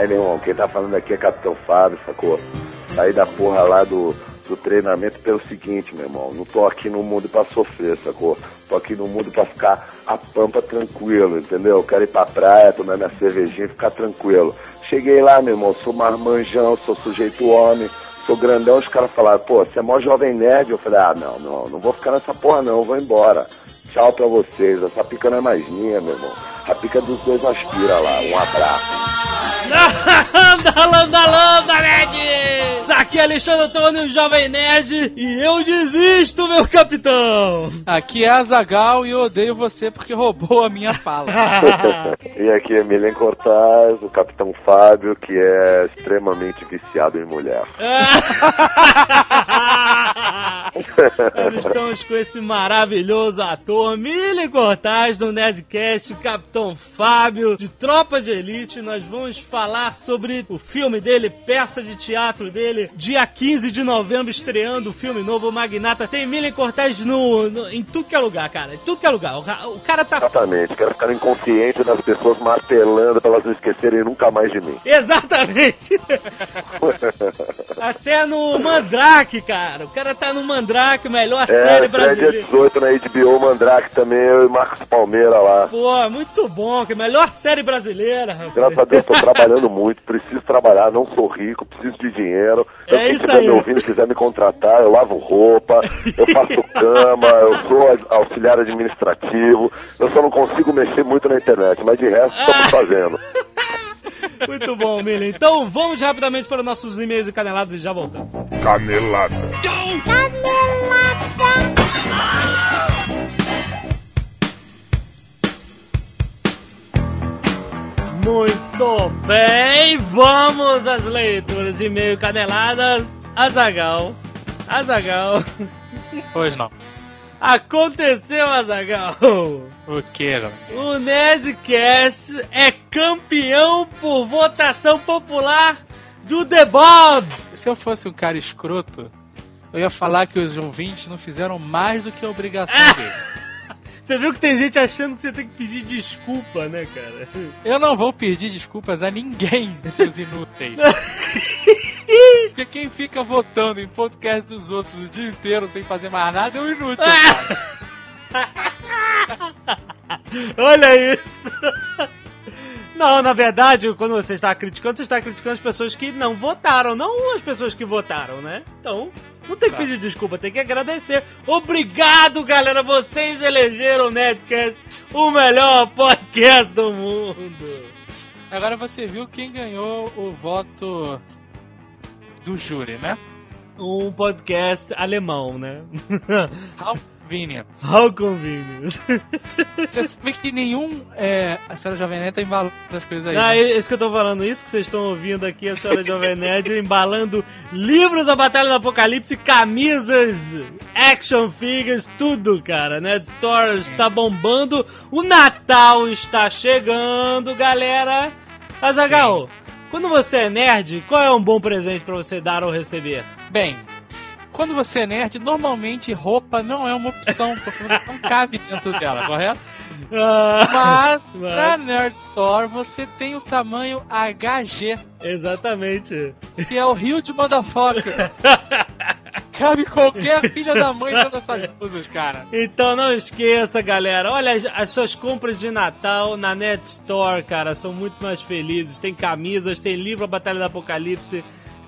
Aí, meu irmão, quem tá falando aqui é Capitão Fábio, sacou? Saí da porra lá do, do treinamento pelo seguinte, meu irmão. Não tô aqui no mundo pra sofrer, sacou? Tô aqui no mundo pra ficar a pampa tranquilo, entendeu? Quero ir pra praia, tomar minha cervejinha e ficar tranquilo. Cheguei lá, meu irmão, sou marmanjão, sou sujeito homem, sou grandão. Os caras falaram, pô, você é mó jovem nerd. Eu falei, ah, não, não, não vou ficar nessa porra não, eu vou embora. Tchau pra vocês. Essa pica não é mais minha, meu irmão. A pica dos dois aspira lá. Um abraço. Landa, landa, landa, nerd! Aqui é Alexandre Antônio, Jovem Nerd, e eu desisto, meu capitão! Aqui é Azagal e eu odeio você porque roubou a minha fala. e aqui é Milen Cortaz, o Capitão Fábio, que é extremamente viciado em mulher. Nós estamos com esse maravilhoso ator, Milen Cortaz, do Nerdcast, o Capitão Fábio, de Tropa de Elite. Nós vamos falar sobre o filme dele, peça de teatro dele, dia 15 de novembro, estreando o filme novo, o Magnata. Tem Milen Cortez no, no, em tudo que é lugar, cara. Em tudo que é lugar. O, o cara tá. Exatamente, quero ficar inconsciente das pessoas martelando pra elas não esquecerem nunca mais de mim. Exatamente! Até no Mandrake, cara. O cara tá no Mandrake, melhor é, série brasileira. dia 18 na HBO Mandrake também, eu e Marcos Palmeira lá. Pô, muito bom, que melhor série brasileira, rapaz. Graças a Deus, tô trabalhando muito, preciso trabalhar, não sou rico, preciso de dinheiro. É quem isso estiver aí. me ouvindo, quiser me contratar, eu lavo roupa, eu faço cama, eu sou auxiliar administrativo. Eu só não consigo mexer muito na internet, mas de resto estamos fazendo. Muito bom, Milen. Então vamos rapidamente para os nossos e-mails e caneladas e já voltamos. Canelada. Muito bem, vamos às leituras de e-mail caneladas. Azagal. Azagal. Pois não. Aconteceu, Azagal. O que? O Nerdcast é campeão por votação popular do The Bob. Se eu fosse um cara escroto, eu ia falar que os ouvintes não fizeram mais do que a obrigação deles. Você viu que tem gente achando que você tem que pedir desculpa, né, cara? Eu não vou pedir desculpas a ninguém, seus inúteis. Porque quem fica votando em podcast dos outros o dia inteiro sem fazer mais nada é um inútil, cara. Olha isso! Não, na verdade, quando você está criticando, você está criticando as pessoas que não votaram, não as pessoas que votaram, né? Então, não tem que pedir desculpa, tem que agradecer. Obrigado, galera! Vocês elegeram o Nerdcast o melhor podcast do mundo! Agora você viu quem ganhou o voto do júri, né? Um podcast alemão, né? Convenient. How convenient. Você sabe que nenhum. É, a senhora Jovem Nerd tá embalando as coisas aí. Ah, né? é isso que eu tô falando, isso que vocês estão ouvindo aqui, a senhora Jovem Nerd embalando livros da Batalha do Apocalipse, camisas, action figures, tudo, cara. Nerd Store está bombando, o Natal está chegando, galera. Azagal, quando você é nerd, qual é um bom presente pra você dar ou receber? Bem, quando você é nerd, normalmente roupa não é uma opção, porque você não cabe dentro dela, correto? Ah, Mas, Mas- na Nerd Store, você tem o tamanho HG, exatamente. que é o Rio de Motherfucker. Cabe qualquer filha da mãe dentro dessas coisas, cara. Então não esqueça, galera. Olha, as, as suas compras de Natal na Net Store, cara, são muito mais felizes. Tem camisas, tem livro A Batalha do Apocalipse,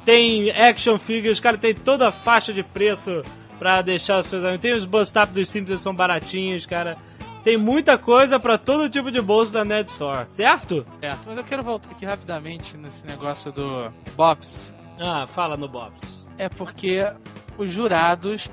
tem action figures, cara, tem toda a faixa de preço pra deixar os seus amigos. Tem os bust up dos Simpsons, são baratinhos, cara. Tem muita coisa pra todo tipo de bolso da Net Store, certo? É, mas eu quero voltar aqui rapidamente nesse negócio do Bobs. Ah, fala no Bob's. É porque os jurados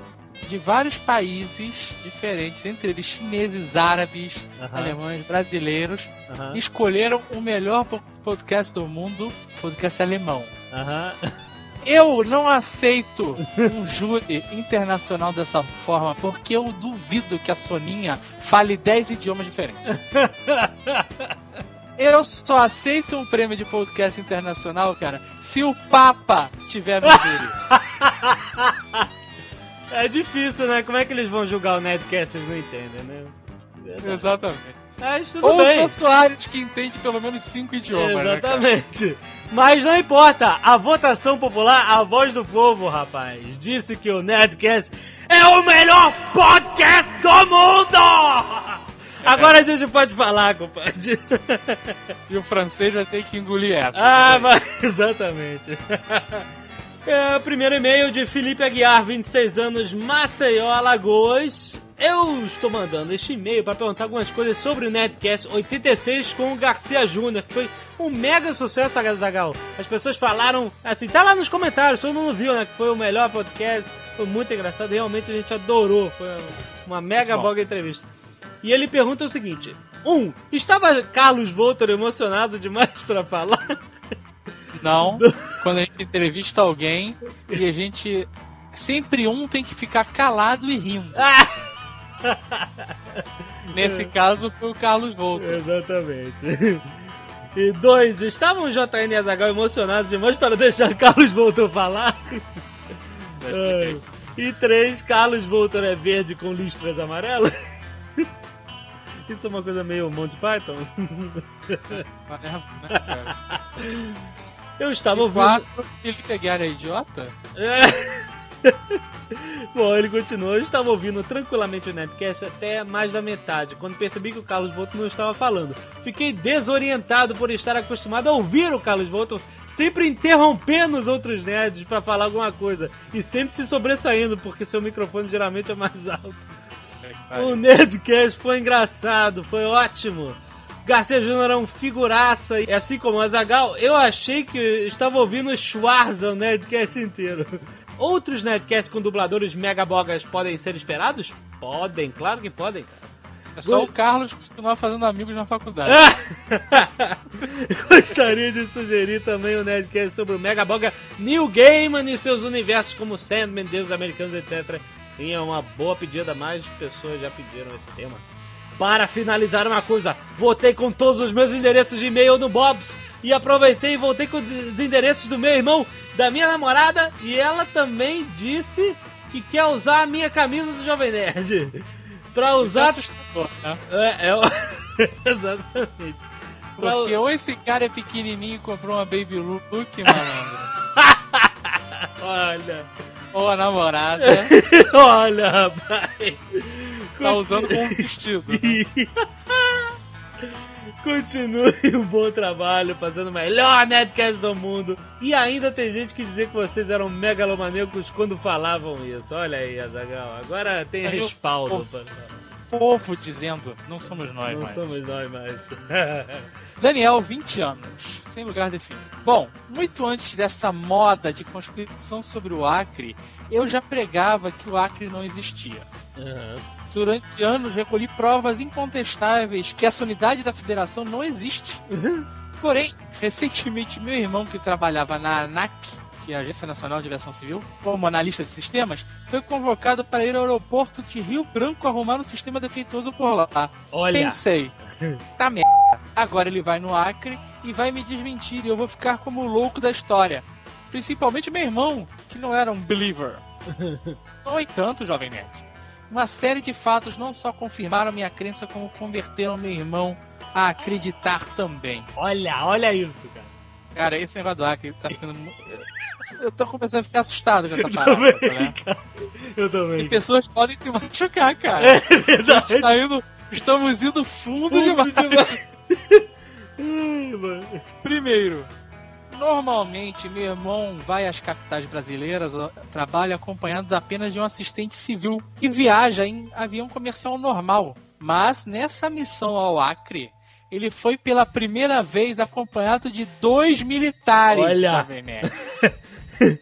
de vários países diferentes, entre eles chineses, árabes, Aham. alemães, brasileiros, Aham, escolheram o melhor po- podcast do mundo, podcast alemão. aham. Eu não aceito um júri internacional dessa forma, porque eu duvido que a Soninha fale 10 idiomas diferentes. Eu só aceito um prêmio de podcast internacional, cara, se o Papa tiver no júri. É difícil, né? Como é que eles vão julgar o Nerdcast? Eles não entendem, né? Exatamente. Mas tudo Ou o bem. Jô Soares, que entende pelo menos cinco idiomas, né? Exatamente. Mas não importa, a votação popular, a voz do povo, rapaz, disse que o Nerdcast é o melhor podcast do mundo! Agora a gente pode falar, compadre. E o francês vai ter que engolir essa. Ah, mas exatamente. É, primeiro e-mail de Felipe Aguiar, 26 anos, Maceió, Alagoas. Eu estou mandando este e-mail para perguntar algumas coisas sobre o Nerdcast 86 com o Garcia Júnior, que foi um mega sucesso, Zagal. As pessoas falaram, assim, tá lá nos comentários, todo mundo viu, né, que foi o melhor podcast, foi muito engraçado, realmente a gente adorou, foi uma mega Bom. boga entrevista. E ele pergunta o seguinte: Um, estava Carlos Voltor emocionado demais para falar? Não, quando a gente entrevista alguém e a gente. Sempre um tem que ficar calado e rindo. Ah! Nesse caso foi o Carlos Volta. Exatamente. E dois, estavam o JN e a Zagal emocionados demais para deixar Carlos Voltor falar? Ah, E três, Carlos Voltor é verde com listras amarelas? Isso é uma coisa meio Monty Python? Eu estava ouvindo. quatro, Felipe Aguiar é idiota? É. Bom, ele continuou. Eu estava ouvindo tranquilamente o Nerdcast até mais da metade, quando percebi que o Carlos Volto não estava falando. Fiquei desorientado por estar acostumado a ouvir o Carlos Volto sempre interrompendo os outros nerds para falar alguma coisa e sempre se sobressaindo, porque seu microfone geralmente é mais alto. O Nerdcast foi engraçado, foi ótimo. Garcia Júnior é um figuraça, e assim como o Azagal, eu achei que estava ouvindo o Schwarza o Nerdcast inteiro. Outros Nerdcasts com dubladores megabogas podem ser esperados? Podem, claro que podem, cara. É só o Carlos continuar fazendo amigos na faculdade. Gostaria de sugerir também o Nerdcast sobre o Megaboga New Gaiman e seus universos como Sandman, Deus Americanos, etc. Sim, é uma boa pedida, mais pessoas já pediram esse tema. Para finalizar uma coisa, voltei com todos os meus endereços de e-mail no Bob's e aproveitei e voltei com os endereços do meu irmão, da minha namorada e ela também disse que quer usar a minha camisa do Jovem Nerd. Pra usar. Isso é né? É, é Exatamente. Pra- Porque ou esse cara é pequenininho e comprou uma Baby Look, malandro, Olha, ou a namorada olha, rapaz. tá usando como um vestido. né? Continue o bom trabalho, fazendo o melhor Nerdcast do mundo. E ainda tem gente que dizia que vocês eram megalomaníacos quando falavam isso. Olha aí, Azagal. Agora tem eu- respaldo. Pô. pra- Povo dizendo, não somos nós Não mais. somos nós mais. Daniel, 20 anos, sem lugar definido. Bom, muito antes dessa moda de conspiração sobre o Acre, eu já pregava que o Acre não existia. Aham. Durante anos recolhi provas incontestáveis que essa unidade da federação não existe. Porém, recentemente meu irmão que trabalhava na ANAC, que é a Agência Nacional de Aviação Civil, como analista de sistemas, foi convocado para ir ao aeroporto de Rio Branco arrumar um sistema defeituoso por lá. Olha, Pensei, tá merda. Agora ele vai no Acre e vai me desmentir e eu vou ficar como o louco da história. Principalmente meu irmão, que não era um believer. No entanto, jovem nerd, uma série de fatos não só confirmaram minha crença, como converteram meu irmão a acreditar também. olha, olha isso, cara. Cara, esse negócio do Acre tá ficando. Eu tô começando a ficar assustado com essa parada, né? cara. Eu E também. pessoas podem se machucar, cara. É verdade. Está indo- estamos indo fundo demais. Ai, mano. Primeiro, normalmente meu irmão vai às capitais brasileiras, trabalha acompanhado apenas de um assistente civil e viaja em avião comercial normal. Mas nessa missão ao Acre, ele foi pela primeira vez acompanhado de dois militares. Olha. Jovem Nerd.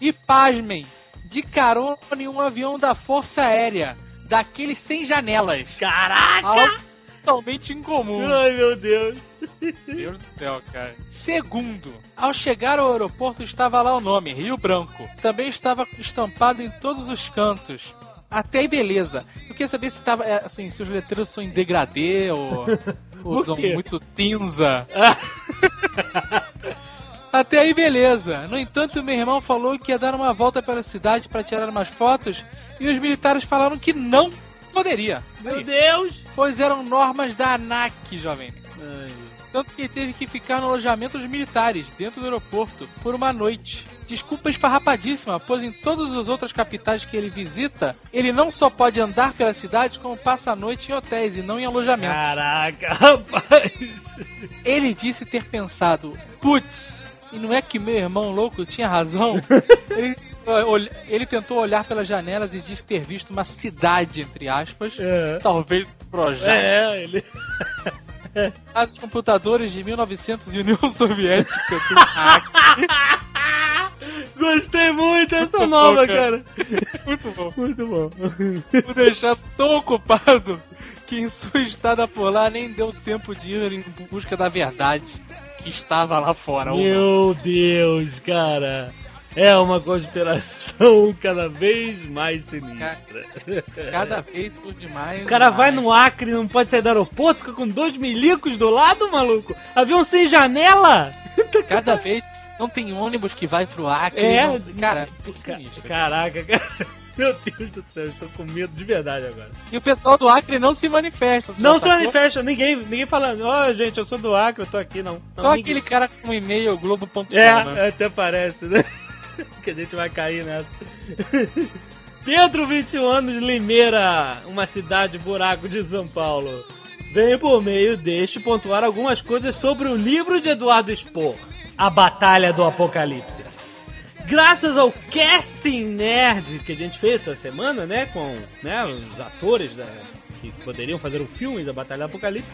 e pasmem, de carona em um avião da Força Aérea, daqueles sem janelas. Caraca! Totalmente incomum. Ai, meu Deus. Deus do céu, cara. Segundo, ao chegar ao aeroporto estava lá o nome, Rio Branco. Também estava estampado em todos os cantos. Até aí, beleza. Eu queria saber se tava, é, assim, se os letreiros são em degradê ou, ou são muito cinza. Até aí, beleza. No entanto, meu irmão falou que ia dar uma volta pela cidade para tirar umas fotos e os militares falaram que não poderia. Meu Deus! pois eram normas da ANAC, jovem. Ai, tanto que ele teve que ficar no alojamento dos militares, dentro do aeroporto, por uma noite. Desculpa esfarrapadíssima, pois em todas as outras capitais que ele visita, ele não só pode andar pela cidade, como passa a noite em hotéis e não em alojamento. Caraca, rapaz! Ele disse ter pensado, putz, e não é que meu irmão louco tinha razão? ele, ele tentou olhar pelas janelas e disse ter visto uma cidade, entre aspas, É. talvez um projeto. É, ele. As computadores de 1900 e União Soviética. Gostei muito dessa Muito nova, bom, cara. cara. Muito bom. Muito bom. O deixado tão ocupado que em sua estada por lá nem deu tempo de ir em busca da verdade que estava lá fora. Meu Deus, cara. É uma conspiração cada vez mais sinistra. Cada vez por demais. O cara vai no Acre, não pode sair do aeroporto, fica com dois milicos do lado, maluco. Avião sem janela. Cada vez não tem ônibus que vai pro Acre. É, não- cara, é sinistro. Caraca, cara. Meu Deus do céu, tô com medo de verdade agora. E o pessoal do Acre não se manifesta. Não se manifesta, ninguém, ninguém falando, ó, gente, eu sou do Acre, eu tô aqui, não. não Só ninguém- aquele cara com um e-mail globo.com. É, né? até parece, né? que a gente vai cair nessa. Pedro, 21 anos, Limeira, uma cidade buraco de São Paulo. Venho por meio deste pontuar algumas coisas sobre o livro de Eduardo Spohr, A Batalha do Apocalipse. Graças ao casting nerd que a gente fez essa semana, né, com né, os atores da- que poderiam fazer o filme da Batalha do Apocalipse,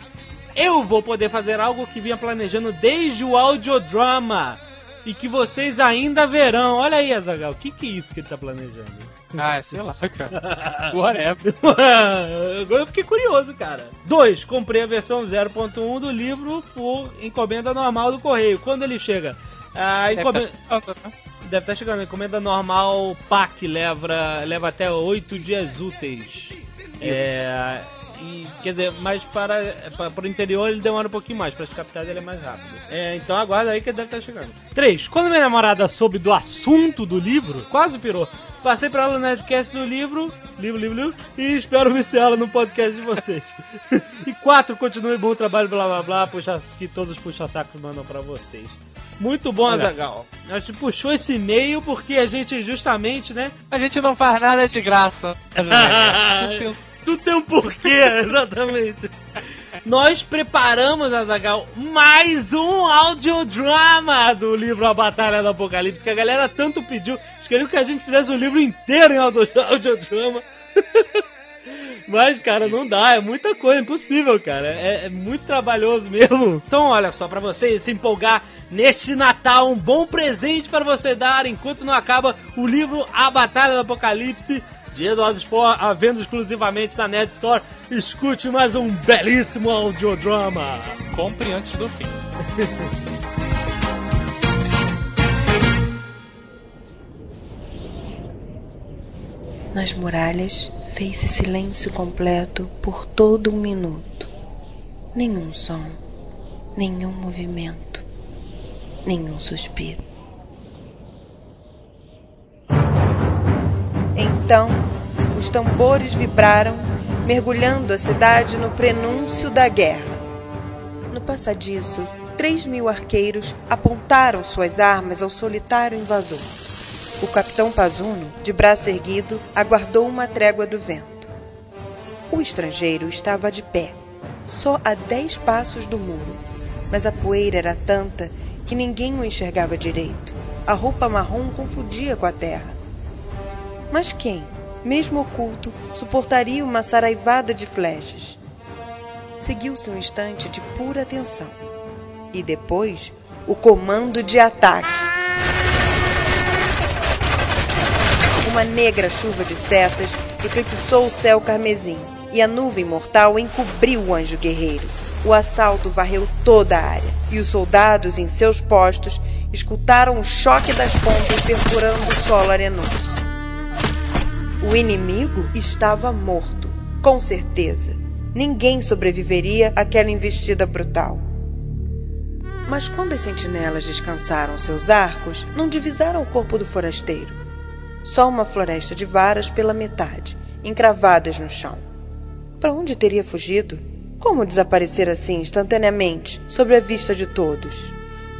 eu vou poder fazer algo que vinha planejando desde o audiodrama e que vocês ainda verão. Olha aí, Azagal, o que, que é isso que ele tá planejando? Ah, sei lá, cara. Whatever. Agora eu fiquei curioso, cara. 2. Comprei a versão 0.1 do livro por encomenda normal do correio. Quando ele chega? A Deve encomenda... tá chegando, né? Deve estar chegando. A encomenda normal PAC leva, leva até 8 dias úteis. É, e, quer dizer, mas para, para, o interior ele demora um pouquinho mais. Para as capitais ele é mais rápido. É, então aguarda aí que deve estar chegando. 3. Quando minha namorada soube do assunto do livro, quase pirou. Passei pra ela no Nerdcast do livro, livro, livro, livro, e espero viciá-la no podcast de vocês. e 4. Continue bom trabalho, blá blá blá, puxa, que todos os puxa-sacos mandam pra vocês. Muito bom, Azagal. A gente puxou esse e-mail porque a gente justamente, né? A gente não faz nada de graça. Tem- Tudo tem um porquê, exatamente. Nós preparamos, Azagal, mais um audiodrama do livro A Batalha do Apocalipse, que a galera tanto pediu. Queriam que a gente fizesse o livro inteiro em audio- audiodrama. Mas, cara, não dá, é muita coisa, impossível, cara. É, é muito trabalhoso mesmo. Então, olha só, pra você se empolgar neste Natal, um bom presente para você dar enquanto não acaba o livro A Batalha do Apocalipse de Eduardo Spohr, à venda exclusivamente na Net Store. Escute mais um belíssimo audiodrama. Compre antes do fim. Nas muralhas fez-se silêncio completo por todo um minuto. Nenhum som, nenhum movimento, nenhum suspiro. Então, os tambores vibraram, mergulhando a cidade no prenúncio da guerra. No passadiço, três mil arqueiros apontaram suas armas ao solitário invasor. O capitão Pazuno, de braço erguido, aguardou uma trégua do vento. O estrangeiro estava de pé, só a dez passos do muro, mas a poeira era tanta que ninguém o enxergava direito. A roupa marrom confundia com a terra. Mas quem, mesmo oculto, suportaria uma saraivada de flechas? Seguiu-se um instante de pura atenção. E depois, o comando de ataque. Uma negra chuva de setas eclipsou o céu carmesim e a nuvem mortal encobriu o anjo guerreiro. O assalto varreu toda a área e os soldados em seus postos escutaram o choque das pontas perfurando o solo arenoso. O inimigo estava morto, com certeza. Ninguém sobreviveria àquela investida brutal. Mas quando as sentinelas descansaram seus arcos, não divisaram o corpo do forasteiro. Só uma floresta de varas pela metade, encravadas no chão. Para onde teria fugido? Como desaparecer assim instantaneamente, sob a vista de todos?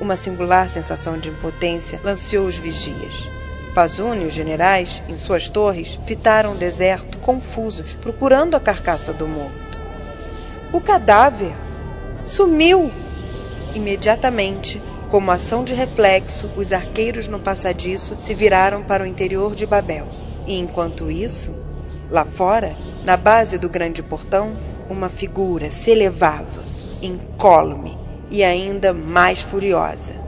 Uma singular sensação de impotência lanceou os vigias. Pazuni e os generais, em suas torres, fitaram o deserto confusos, procurando a carcaça do morto. O cadáver sumiu! Imediatamente, como ação de reflexo, os arqueiros no passadiço se viraram para o interior de Babel. E enquanto isso, lá fora, na base do grande portão, uma figura se elevava, incólume e ainda mais furiosa.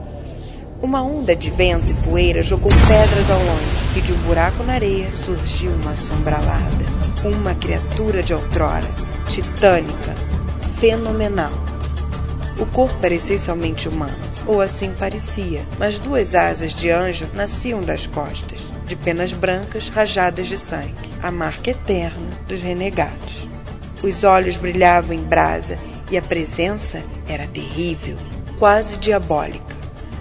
Uma onda de vento e poeira jogou pedras ao longe e de um buraco na areia surgiu uma sombra alada. Uma criatura de outrora, titânica, fenomenal. O corpo era essencialmente humano, ou assim parecia, mas duas asas de anjo nasciam das costas, de penas brancas rajadas de sangue, a marca eterna dos renegados. Os olhos brilhavam em brasa e a presença era terrível, quase diabólica.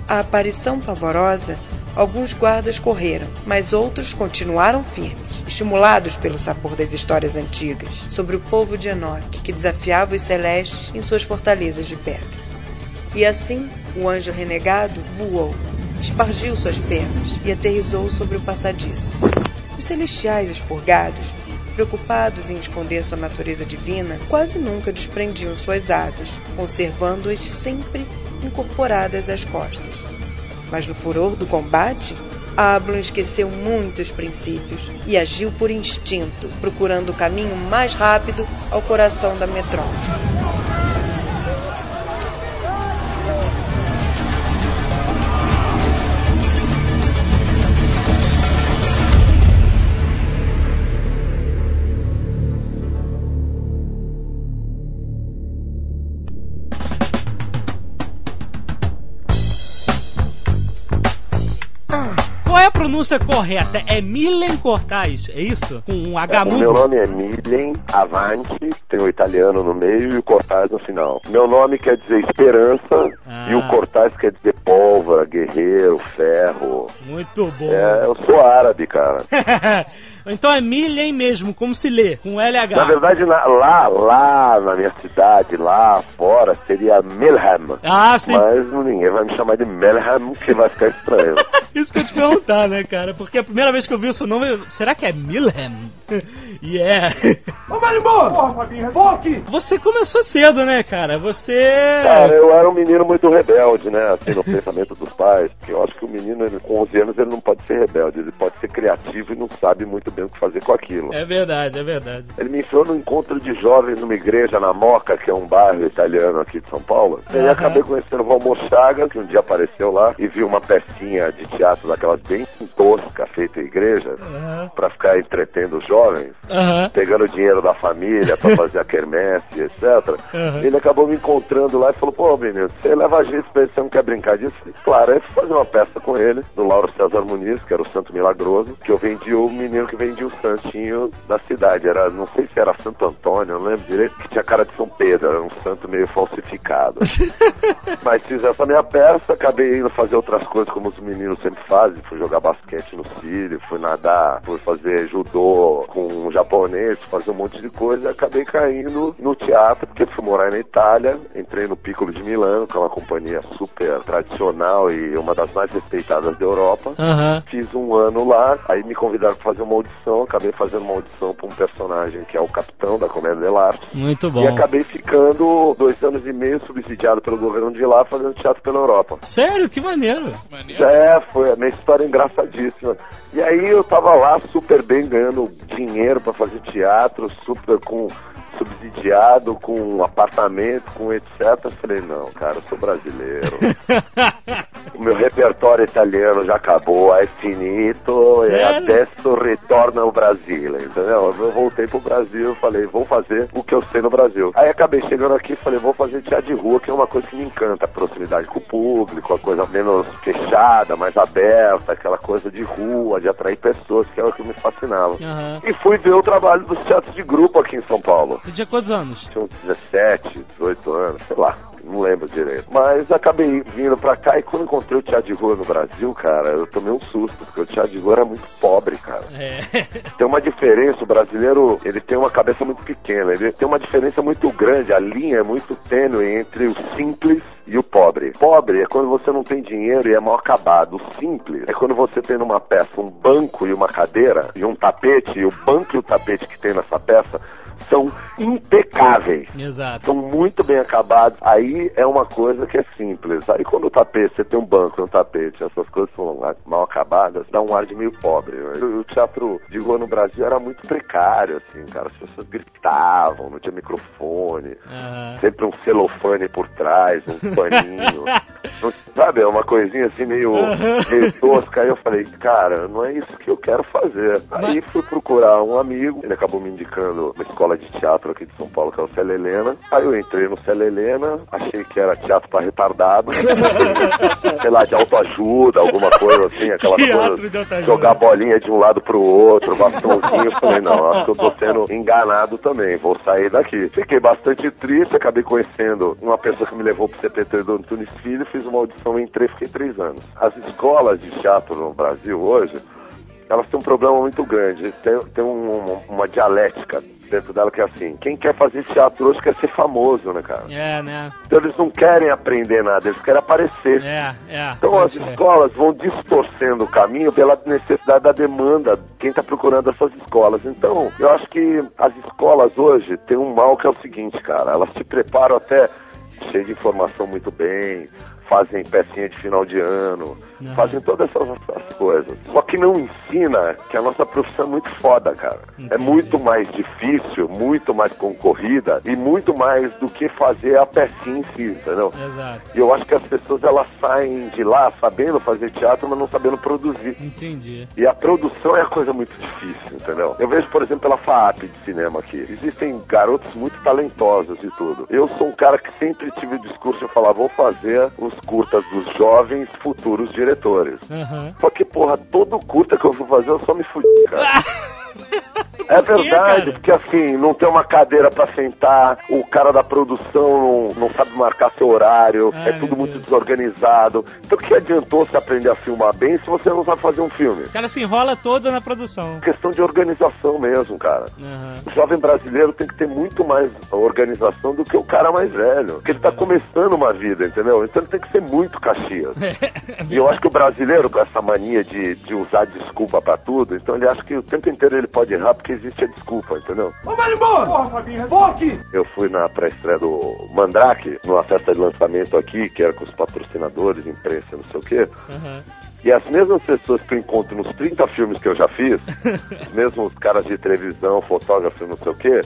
A aparição pavorosa, alguns guardas correram, mas outros continuaram firmes, estimulados pelo sabor das histórias antigas sobre o povo de Enoque, que desafiava os celestes em suas fortalezas de pedra. E assim, o anjo renegado voou, espargiu suas penas e aterrizou sobre o passadiço. Os celestiais expurgados preocupados em esconder sua natureza divina, quase nunca desprendiam suas asas, conservando-as sempre incorporadas às costas. Mas no furor do combate, Ablon esqueceu muitos princípios e agiu por instinto, procurando o caminho mais rápido ao coração da metrópole. Pronúncia correta? É Milen Cortais, é isso? Com um H O meu nome é Milen Avanti, tem o italiano no meio e o Cortais no final. Meu nome quer dizer esperança Ah. e o Cortais quer dizer pólvora, guerreiro, ferro. Muito bom. É, eu sou árabe, cara. então é Milen mesmo, como se lê, com LH. Na verdade, na- lá, lá na minha cidade, lá fora, seria Melham. Ah, sim. Mas ninguém vai me chamar de Melham, que vai ficar estranho. Isso que eu ia te perguntar, né, cara? Porque a primeira vez que eu vi o seu nome, será que é Milham? E é. Ô, embora! Porra, Fabinho, aqui! Você começou cedo, né, cara? Você. Cara, eu era um menino muito rebelde, né? Assim, no pensamento dos pais. Que eu acho que o menino, ele, com 11 anos, ele não pode ser rebelde. Ele pode ser criativo e não sabe muito bem o que fazer com aquilo. É verdade, é verdade. Ele me enfiou no encontro de jovens numa igreja na Moca, que é um bairro italiano aqui de São Paulo. E aí acabei conhecendo o Valmor Chaga, que um dia apareceu lá e viu uma pecinha de teatro daquelas bem tosca feita em igreja, Aham. pra ficar entretendo os jovens, Aham. pegando o dinheiro da família pra fazer a quermesse, etc. Aham. Ele acabou me encontrando lá e falou, pô, menino, você leva jeito pra ele, você não quer brincar disso? Falei, claro, aí fui fazer uma peça com ele, no Lauro César Muniz, que era o Santo Milagroso, que eu vendi o menino que vendia o santinho da cidade. Era, não sei se era Santo Antônio, eu não lembro direito, que tinha cara de São Pedro, era um santo meio falsificado. Mas fiz essa minha peça, acabei indo fazer outras coisas como os meninos sempre fazem. Fui jogar basquete no Sírio, fui nadar, fui fazer judô com um japonês, fazer um monte de coisa. Acabei caindo no teatro, porque fui morar na Itália. Entrei no Piccolo de Milano, que é uma companhia super tradicional e uma das mais respeitadas da Europa. Aham. Fiz um ano lá, aí me convidaram para fazer uma audição, acabei fazendo uma audição para um personagem que é o capitão da Comédia dell'arte. Muito bom. E acabei ficando dois anos e meio subsidiado pelo governo de lá, fazendo teatro pela Europa. Sério? Que maneiro. Maneiro. É, foi a minha história é engraçadíssima. E aí eu tava lá super bem, ganhando dinheiro pra fazer teatro, super com subsidiado, com apartamento, com etc. Eu falei, não, cara, eu sou brasileiro. o meu repertório italiano já acabou, é finito, e Sério? adesso retorna ao Brasil, entendeu? Eu voltei pro Brasil, falei, vou fazer o que eu sei no Brasil. Aí acabei chegando aqui e falei, vou fazer teatro de rua, que é uma coisa que me encanta, a proximidade com o público, a coisa menos fechada, mais aberta, aquela coisa de rua, de atrair pessoas, que era o que me fascinava. Aham. E fui ver o trabalho dos teatros de grupo aqui em São Paulo. Você tinha quantos anos? Tinha uns 17, 18 anos, sei lá. não lembro direito. Mas acabei vindo pra cá e quando encontrei o teatro de rua no Brasil, cara, eu tomei um susto, porque o teatro de rua era muito pobre, cara. É. Tem uma diferença, o brasileiro, ele tem uma cabeça muito pequena, ele tem uma diferença muito grande, a linha é muito tênue entre o simples e o pobre. Pobre é quando você não tem dinheiro e é mal acabado. O simples é quando você tem numa peça um banco e uma cadeira e um tapete, e o banco e o tapete que tem nessa peça são impecáveis. Exato. São muito bem acabados. Aí é uma coisa que é simples. Aí quando o tapete, você tem um banco e um tapete, essas coisas são mal acabadas, dá um ar de meio pobre. O teatro de rua no Brasil era muito precário, assim, cara. As pessoas gritavam, não tinha microfone, Aham. sempre um celofane por trás, um paninho. Sabe, é uma coisinha assim meio, meio tosca. Aí eu falei, cara, não é isso que eu quero fazer. Aí fui procurar um amigo, ele acabou me indicando uma escola de teatro aqui de São Paulo, que é o Célia Helena. Aí eu entrei no Célia Helena, achei que era teatro pra retardado, sei lá, de autoajuda, alguma coisa assim, aquela coisa. Jogar bolinha de um lado pro outro, bastãozinho. Eu falei, não, acho que eu tô sendo enganado também, vou sair daqui. Fiquei bastante triste, acabei conhecendo uma pessoa que me levou pro CPT do Antunes Filho, fiz uma audição, entrei, fiquei três anos. As escolas de teatro no Brasil hoje, elas têm um problema muito grande. Tem, tem um- uma dialética dentro dela que é assim, quem quer fazer teatro hoje quer ser famoso, né, cara? É, né? Então eles não querem aprender nada, eles querem aparecer. É, é. Então as crer. escolas vão distorcendo o caminho pela necessidade da demanda, quem está procurando essas escolas. Então, eu acho que as escolas hoje têm um mal que é o seguinte, cara, elas te preparam até cheio de informação muito bem, fazem pecinha de final de ano, Fazem todas essas, coisas. Só que não ensina que a nossa profissão é muito foda, cara. É Entendi. muito mais difícil, muito mais concorrida e muito mais do que fazer a pecinha em si, entendeu? Exato. E eu acho que as pessoas elas saem de lá sabendo fazer teatro, mas não sabendo produzir. Entendi. E a produção é a coisa muito difícil, entendeu? Eu vejo, por exemplo, pela FAAP de cinema aqui. Existem garotos muito talentosos e tudo. Eu sou um cara que sempre tive o discurso de falar, vou fazer os curtas dos jovens futuros diretores. Aham. Só que, porra, todo curta que eu vou fazer eu só me fudi, cara. É Por quê, verdade, porque assim, não tem uma cadeira pra sentar, o cara da produção não, não sabe marcar seu horário, Ai, é tudo muito Deus. desorganizado. Então o que adiantou você aprender a filmar bem se você não sabe fazer um filme? O cara se enrola todo na produção. Questão de organização mesmo, cara. Aham. O jovem brasileiro tem que ter muito mais organização do que o cara mais velho. Porque ele tá começando uma vida, entendeu? Então ele tem que ser muito caxias. E eu acho que o brasileiro, com essa mania de, de usar desculpa pra tudo, então ele acha que o tempo inteiro ele pode errar porque existe a desculpa, entendeu? Ô, Marimbondo! Porra, Fabinho, foque! Eu fui na pré-estreia do Mandrake, numa festa de lançamento aqui, que era com os patrocinadores, imprensa, não sei o quê. Aham. E as mesmas pessoas que eu encontro nos 30 filmes que eu já fiz, os mesmos caras de televisão, fotógrafo, não sei o quê,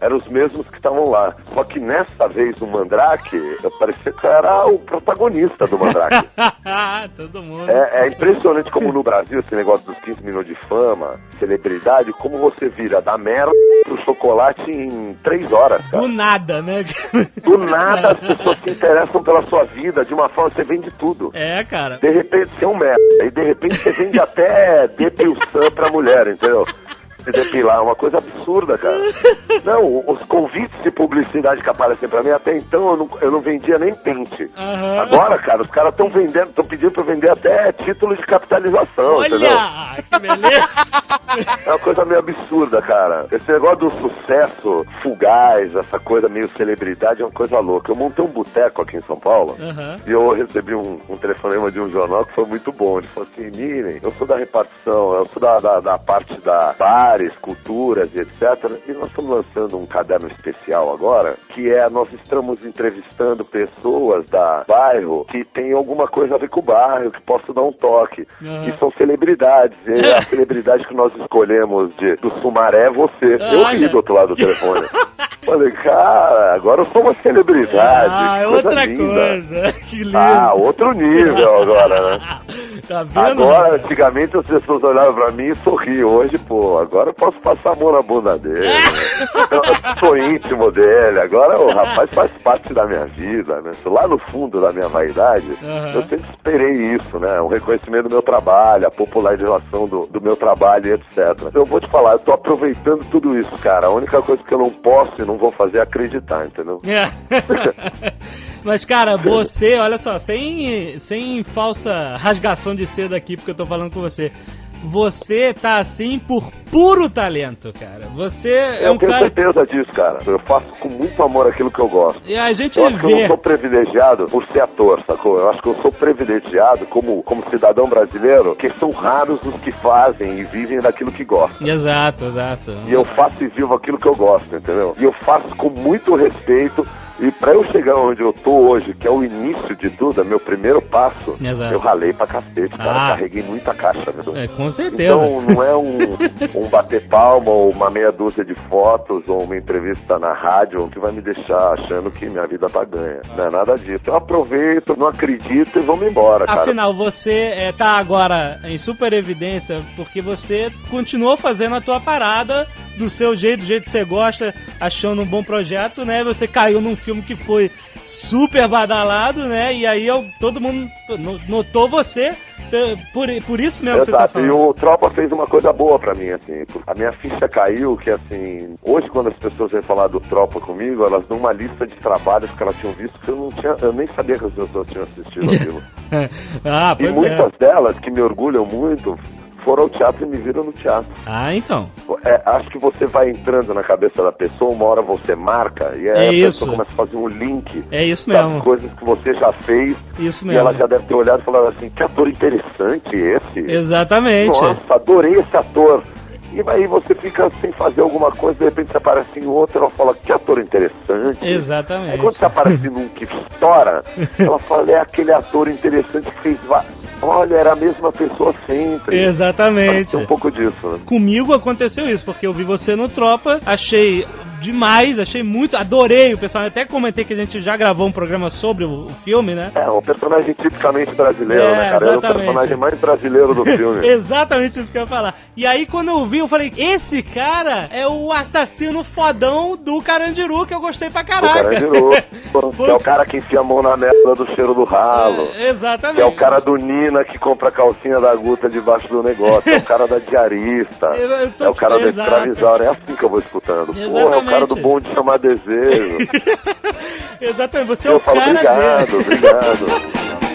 eram os mesmos que estavam lá. Só que nessa vez no Mandrake, eu parecia que era o protagonista do Mandrake. todo mundo. É, é impressionante como no Brasil esse negócio dos 15 minutos de fama, celebridade, como você vira da merda pro chocolate em 3 horas, cara. Do nada, né? Do nada as pessoas se interessam pela sua vida, de uma forma você vende tudo. É, cara. De repente você é um merda, e de repente você vende até depilção pra mulher, entendeu? Se depilar, é uma coisa absurda, cara. Não, os convites de publicidade que aparecem pra mim, até então eu não, eu não vendia nem pente. Aham. Agora, cara, os caras estão vendendo, estão pedindo pra vender até título de capitalização, entendeu? Olha! Que beleza! É uma coisa meio absurda, cara. Esse negócio do sucesso fugaz, essa coisa meio celebridade, é uma coisa louca. Eu montei um boteco aqui em São Paulo. Aham. E eu recebi um, um telefonema de um jornal que foi muito bom. Ele falou assim, Miren, eu sou da repartição, eu sou da, da, da parte da bares, culturas etc. E nós estamos lançando um caderno especial agora, que é, nós estamos entrevistando pessoas da bairro que tem alguma coisa a ver com o bairro, que possam dar um toque. Aham. E são celebridades. E a celebridade que nós escolhemos de, do Sumaré é você. Eu ri do outro lado do telefone. Falei, cara, agora eu sou uma celebridade. Ah, é outra linda. coisa. Que lindo. Ah, outro nível agora, né? Tá vendo? Agora, antigamente as pessoas olhavam pra mim e sorriam. Hoje, pô, agora eu posso passar a mão na bunda dele. Eu sou íntimo dele. Agora o rapaz faz parte da minha vida, né? Lá no fundo da minha vaidade, Aham. eu sempre esperei isso, né? Um reconhecimento do meu trabalho, a popularização do, do meu trabalho e etc. Eu vou te falar, eu tô aproveitando tudo isso, cara. A única coisa que eu não posso e não vou fazer é acreditar, entendeu? É. Mas, cara, você, olha só, sem, sem falsa rasgação de seda aqui, porque eu tô falando com você você tá assim por puro talento, cara. Você é eu um tenho cara. certeza disso, cara. Eu faço com muito amor aquilo que eu gosto. E a gente Eu acho que eu vê. não sou privilegiado por ser ator, sacou? Eu acho que eu sou privilegiado como, como cidadão brasileiro, que são raros os que fazem e vivem daquilo que gostam. Exato, exato. E eu faço e vivo aquilo que eu gosto, entendeu? E eu faço com muito respeito. E pra eu chegar onde eu tô hoje, que é o início de tudo, é meu primeiro passo, Exato. eu ralei pra cacete, cara. Ah. Carreguei muita caixa, viu? É, com certeza. Então não é um, um bater palma ou uma meia dúzia de fotos ou uma entrevista na rádio que vai me deixar achando que minha vida tá ganha. Não é nada disso. Eu aproveito, não acredito e vamos embora, cara. Afinal, você é, tá agora em super evidência porque você continuou fazendo a tua parada do seu jeito, do jeito que você gosta, achando um bom projeto, né? Você caiu num filme que foi super badalado, né? E aí eu, todo mundo no- notou você eh, por, por isso mesmo que você tá Exato, e falando. o Tropa fez uma coisa boa pra mim, assim. A minha ficha caiu, que assim, hoje quando as pessoas vêm falar do Tropa comigo, elas dão uma lista de trabalhos que elas tinham visto que eu não tinha, eu nem sabia que as pessoas tinham assistido aquilo. ah, e é. muitas delas, que me orgulham muito, foram ao teatro e me viram no teatro. Ah, então. É, acho que você vai entrando na cabeça da pessoa, uma hora você marca, e aí É a isso. pessoa começa a fazer um link É isso das mesmo. coisas que você já fez, Isso e mesmo. ela já deve ter olhado e falado assim, que ator interessante esse. Exatamente. Nossa, adorei esse ator. E aí você fica sem fazer alguma coisa, de repente você aparece em outro, ela fala, que ator interessante. Aí Exatamente. quando você aparece num que estoura, ela fala, é aquele ator interessante que fez... Olha, era a mesma pessoa sempre. Exatamente. Um pouco disso, né? Comigo aconteceu isso, porque eu vi você no Tropa, achei demais, achei muito, adorei o pessoal. Até comentei que a gente já gravou um programa sobre o, o filme, né? É, um personagem tipicamente brasileiro, É, né, cara? Ele é o exatamente. personagem mais brasileiro do filme. Exatamente isso que eu ia falar. E aí, quando eu vi, eu falei: esse cara é o assassino fodão do Carandiru, que eu gostei pra O caraca. Carandiru. é o cara que enfia a mão na merda do cheiro do ralo. É, Exatamente. É o cara do Nina que compra a calcinha da Guta debaixo do negócio. É o cara da diarista. Eu- eu É o cara da escravizada. É assim que eu vou escutando. Porra, é o cara do bom de chamar desejo. Exatamente, você é eu o falo, cara obrigado, dele. obrigado.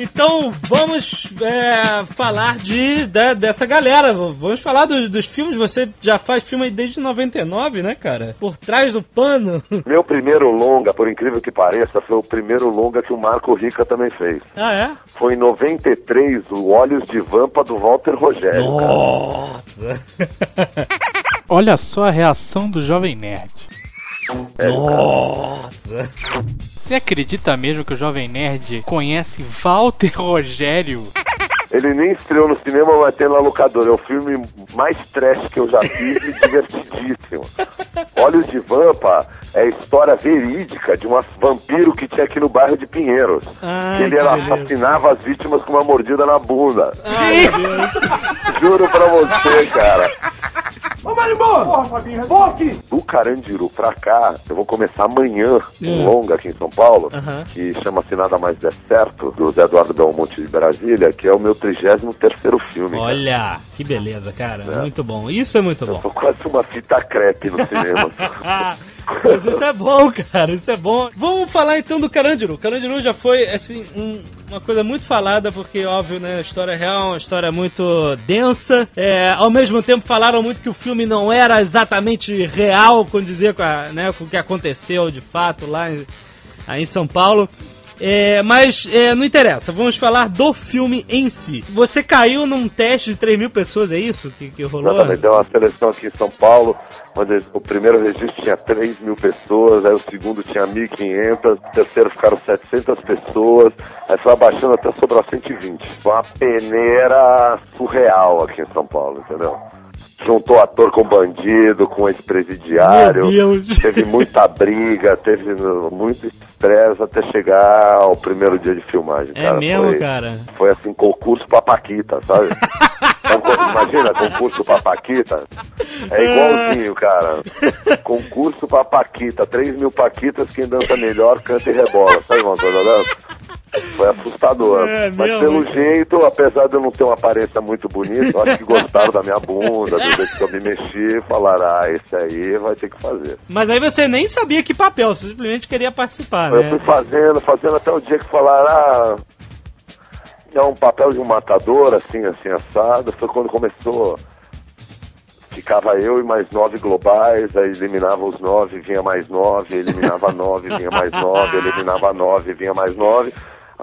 Então vamos é, falar de, da- dessa galera. Vamos falar do- dos filmes. Você já faz filme aí desde 99, né, cara? Por trás do pano. Meu primeiro longa, por incrível que pareça, foi o primeiro longa que o Marco Rica também fez. Ah, é? Foi em 93, o Olhos de Vampa do Walter Rogério. cara. Nossa! Olha só a reação do Jovem Nerd. É, Nossa! Você acredita mesmo que o Jovem Nerd conhece Walter Rogério? Ele nem estreou no cinema, mas tem na locadora. É o filme mais trash que eu já fiz e divertidíssimo. Olhos de Vampa é a história verídica de um vampiro que tinha aqui no bairro de Pinheiros. Ai, que ele era- assassinava as vítimas com uma mordida na bunda. Ai! Juro pra você, cara. Ô, Marimbondo! Porra, Fabinho, revoque! Do Carandiru pra cá, eu vou começar amanhã um Hum. longa aqui em São Paulo, que chama-se Nada Mais Der Certo, do Zé Eduardo Belmonte de Brasília, que é o meu 33º filme. cara. Olha, que beleza, cara. Muito bom. Isso é muito bom. Tô quase uma fita crepe no cinema. Mas isso é bom, cara, isso é bom. Vamos falar então do Carandiru. Carandiru já foi, assim, um- uma coisa muito falada, porque, óbvio, né, a história é real, uma história muito densa. É, ao mesmo tempo, falaram muito que o filme não era exatamente real, condizer com, a, né, com o que aconteceu de fato lá em, em São Paulo. É, mas é, não interessa, vamos falar do filme em si. Você caiu num teste de 3 mil pessoas, é isso que, que rolou? Exatamente, deu uma seleção aqui em São Paulo, onde o primeiro registro tinha 3 mil pessoas, aí o segundo tinha 1.500, o terceiro ficaram 700 pessoas, aí foi abaixando até sobrar 120. Foi uma peneira surreal aqui em São Paulo, entendeu? Juntou ator com bandido, com ex-presidiário, teve muita briga, teve muito estresse até chegar ao primeiro dia de filmagem. É cara. mesmo, Foi- cara? foi assim, concurso pra Paquita, sabe? Concurso- Imagina, concurso pra Paquita. É igualzinho, cara. Concurso pra Paquita. 3 mil Paquitas, quem dança melhor, canta e rebola. Sabe uma coisa dessa? Foi assustador. É, Mas pelo jeito, apesar de eu não ter uma aparência muito bonita, eu acho que gostaram da minha bunda, do jeito que eu me mexi, falaram, ah, esse aí vai ter que fazer. Mas aí você nem sabia que papel, você simplesmente queria participar, Eu né? fui fazendo, fazendo até o dia que falaram, ah, é um papel de um matador, assim, assim, assado. Foi quando começou. Ficava eu e mais nove globais, aí eliminava os nove, vinha mais nove, eliminava nove, vinha mais nove, eliminava nove, vinha mais nove.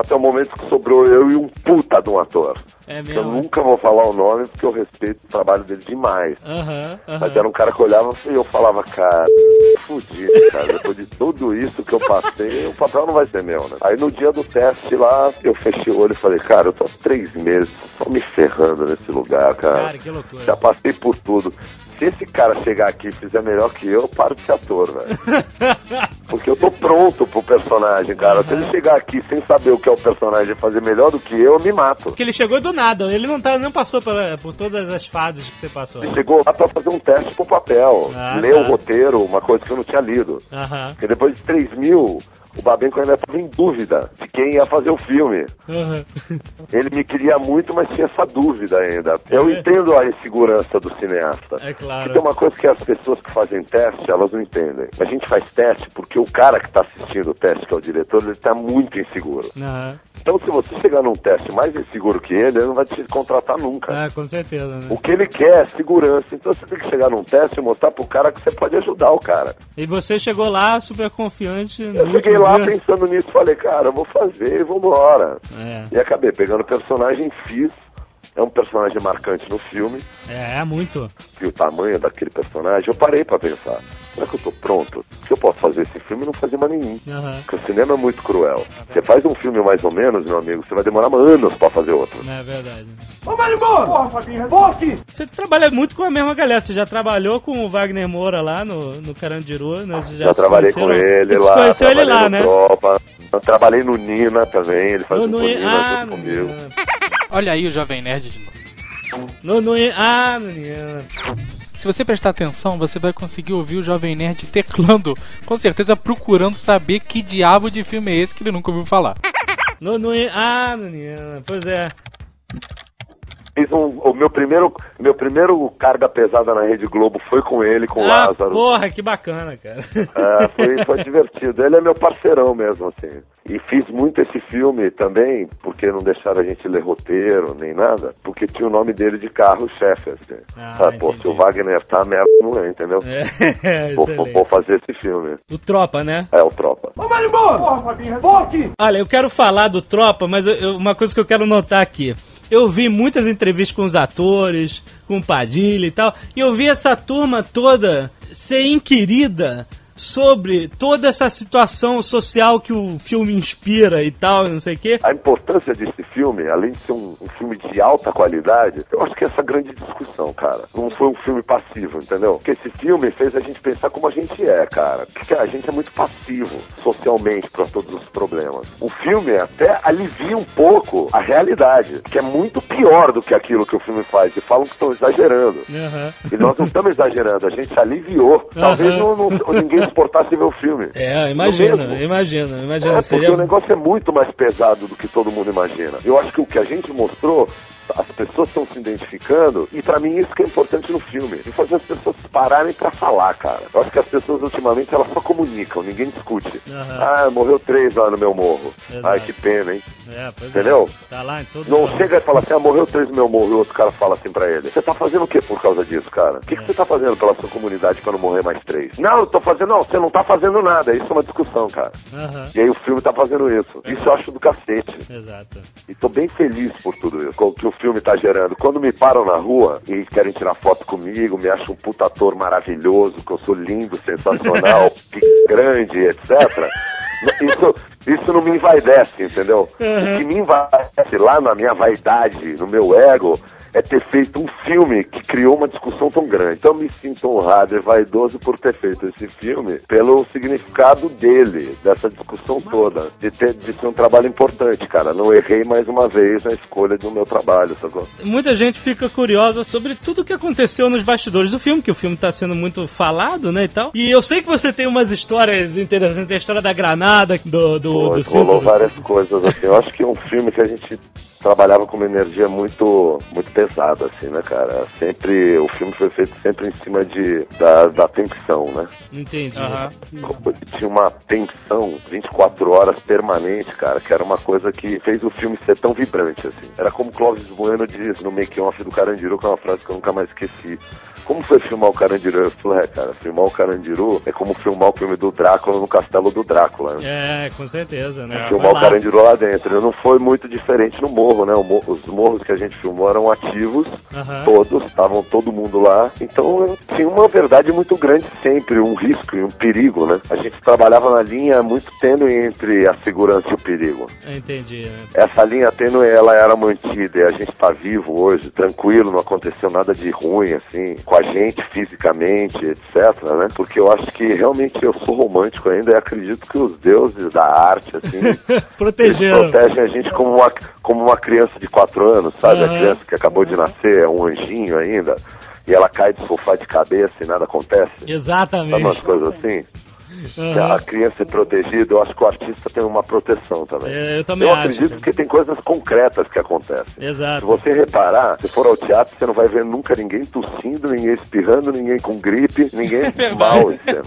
Até o momento que sobrou eu e um puta de um ator. É Que eu mesmo. nunca vou falar o nome porque eu respeito o trabalho dele demais. Aham, Mas aham. era um cara que olhava e eu falava, cara, fudido, cara. Depois de tudo isso que eu passei, o papel não vai ser meu, né? Aí no dia do teste lá, eu fechei o olho e falei, cara, eu tô há três meses só me ferrando nesse lugar, cara. Cara, que loucura. Já passei por tudo. Se esse cara chegar aqui e fizer melhor que eu, eu paro de ser ator, velho. Porque eu tô pronto pro personagem, cara. Se ele chegar aqui sem saber o que é o personagem e fazer melhor do que eu, eu me mato. Porque ele chegou do nada, ele não, tá, não passou pela- por todas as fases que você passou. Ele chegou lá pra fazer um teste pro papel. Ah, ler tá. o roteiro, uma coisa que eu não tinha lido. Aham, Porque depois de 3 mil, o Babenco ainda estava em dúvida de quem ia fazer o filme. aham. Ele me queria muito, mas tinha essa dúvida ainda. Eu É. entendo a insegurança do cineasta. É claro. Porque tem uma coisa que as pessoas que fazem teste, elas não entendem. A gente faz teste porque o cara que está assistindo o teste, que é o diretor, ele está muito inseguro. Aham. Então, se você chegar num teste mais inseguro que ele, ele não vai te contratar nunca. Ah, com certeza, né? O que ele quer é segurança. Então, você tem que chegar num teste e mostrar pro cara que você pode ajudar o cara. E você chegou lá super confiante Eu cheguei lá pensando nisso falei, cara, eu vou fazer e vambora. É, E acabei pegando o personagem, fiz. É um personagem marcante no filme. é, é muito. E o tamanho daquele personagem, eu parei pra pensar. Será que eu tô pronto? Se eu posso fazer esse filme e não fazer mais nenhum. Aham. Porque o cinema é muito cruel. Você faz um filme mais ou menos, meu amigo, você vai demorar anos pra fazer outro. É verdade. Ô, Marimbondo! Porra, Fabinho, volte! Você trabalha muito com a mesma galera. Você já trabalhou com o Wagner Moura lá no, no Carandiru, né? Você Já, se trabalhei com ele você lá, conheceu ele trabalhei lá, no né? Tropa. Eu trabalhei no Nina também, ele faz No, um no, Nina ah, junto no, comigo. Olha aí o Jovem Nerd de novo. no, no, ah, no, no, Se você prestar atenção, você vai conseguir ouvir o Jovem Nerd teclando, com certeza procurando saber que diabo de filme é esse que ele nunca ouviu falar. no, no, ah, no, pois é. Fiz um, o meu primeiro, meu primeiro carga pesada na Rede Globo foi com ele, com o Ah, Lázaro. porra, que bacana, cara. É, foi, foi divertido. Ele é meu parceirão mesmo, assim. E fiz muito esse filme também, porque não deixaram a gente ler roteiro nem nada, porque tinha o nome dele de carro-chefe, assim. Ah, Ah, pô, se o Wagner tá, merda não é, entendeu? É, Vou, vou, vou fazer esse filme. O Tropa, né? É o Tropa. Ô, Marimbondo! Porra, Fabinho! Olha, eu quero falar do Tropa, mas eu- eu- uma coisa que eu quero notar aqui. Eu vi muitas entrevistas com os atores, com o Padilha e tal, e eu vi essa turma toda ser inquirida sobre toda essa situação social que o filme inspira e tal, não sei o quê. A importância desse filme, além de ser um, um filme de alta qualidade, eu acho que é essa grande discussão, cara. Não foi um filme passivo, entendeu? Porque esse filme fez a gente pensar como a gente é, cara. Porque a gente é muito passivo socialmente para todos os problemas. O filme até alivia um pouco a realidade, que é muito pior do que aquilo que o filme faz. E falam que estão exagerando. Aham. E nós não estamos exagerando, a gente aliviou. Talvez Aham. não, não- ninguém suportasse ver o filme. É, imagina, imagina, imagina. É, porque seria... o negócio é muito mais pesado do que todo mundo imagina. Eu acho que o que a gente mostrou, as pessoas estão se identificando, e pra mim isso que é importante no filme, de fazer as pessoas pararem pra falar, cara. Eu acho que as pessoas ultimamente elas só comunicam, ninguém discute. Aham. Ah, morreu três lá no meu morro. Exato. Ai, que pena, hein? É, pois Entendeu? É. Tá lá em todo Não lugar. chega e fala assim, ah, morreu três no meu morro, e o outro cara fala assim pra ele. Você tá fazendo o que por causa disso, cara? O que, que você tá fazendo pela sua comunidade pra não morrer mais três? Não, eu tô fazendo, não, você não tá fazendo nada. Isso é uma discussão, cara. Aham. E aí o filme tá fazendo isso. Isso eu acho do cacete. Exato. E tô bem feliz por tudo isso, com que o filme tá gerando. Quando me param na rua e querem tirar foto comigo, me acham um puta ator maravilhoso, que eu sou lindo, sensacional, grande, etc. Isso, isso não me envaidece, entendeu? O que me envaidece lá na minha vaidade, no meu ego, é ter feito um filme que criou uma discussão tão grande. Então eu me sinto honrado e vaidoso por ter feito esse filme pelo significado dele, dessa discussão toda, de, ter, de ser um trabalho importante, cara. Não errei mais uma vez na escolha do meu trabalho, sacou? Muita gente fica curiosa sobre tudo o que aconteceu nos bastidores do filme, que o filme tá sendo muito falado, né, e tal. E eu sei que você tem umas histórias interessantes, a história da granada, do, do do, do rolou várias coisas, assim. Eu acho que é um filme que a gente trabalhava com uma energia muito, muito pesada, assim, né, cara? Sempre, o filme foi feito sempre em cima de, da, da tensão, né? Entendi. Aham. Tinha uma tensão 24 horas permanente, cara, que era uma coisa que fez o filme ser tão vibrante, assim. Era como Clóvis Bueno diz no making-off do Carandiru, que é uma frase que eu nunca mais esqueci. Como foi filmar o Carandiru? Eu falei, é, cara, filmar o Carandiru é como filmar o filme do Drácula no castelo do Drácula, né? É, com certeza, né? filmar o. Carandiru lá dentro. Não foi muito diferente no morro, né? Os morros que a gente filmou eram ativos, Aham. todos, estavam todo mundo lá. Então tinha uma verdade muito grande sempre, um risco e um perigo, né? A gente trabalhava na linha muito tênue entre a segurança e o perigo. Entendi, né? Essa linha tênue, ela era mantida e a gente tá vivo hoje, tranquilo, não aconteceu nada de ruim, assim, com a gente fisicamente, etc, né? Porque eu acho que realmente eu sou romântico ainda e acredito que os deuses da arte, assim, protegem a gente como uma, como uma criança de quatro anos, sabe? Aham. A criança que acabou de nascer, é um anjinho ainda, e ela cai do sofá de cabeça e nada acontece. Sabe umas Exatamente. coisas assim? Aham. a criança é protegida, eu acho que o artista tem uma proteção também. É, eu também Eu acho. acredito que tem coisas concretas que acontecem. Se Exato. você reparar, se for ao teatro, você não vai ver nunca ninguém tossindo, ninguém espirrando, ninguém com gripe, ninguém mal em cena.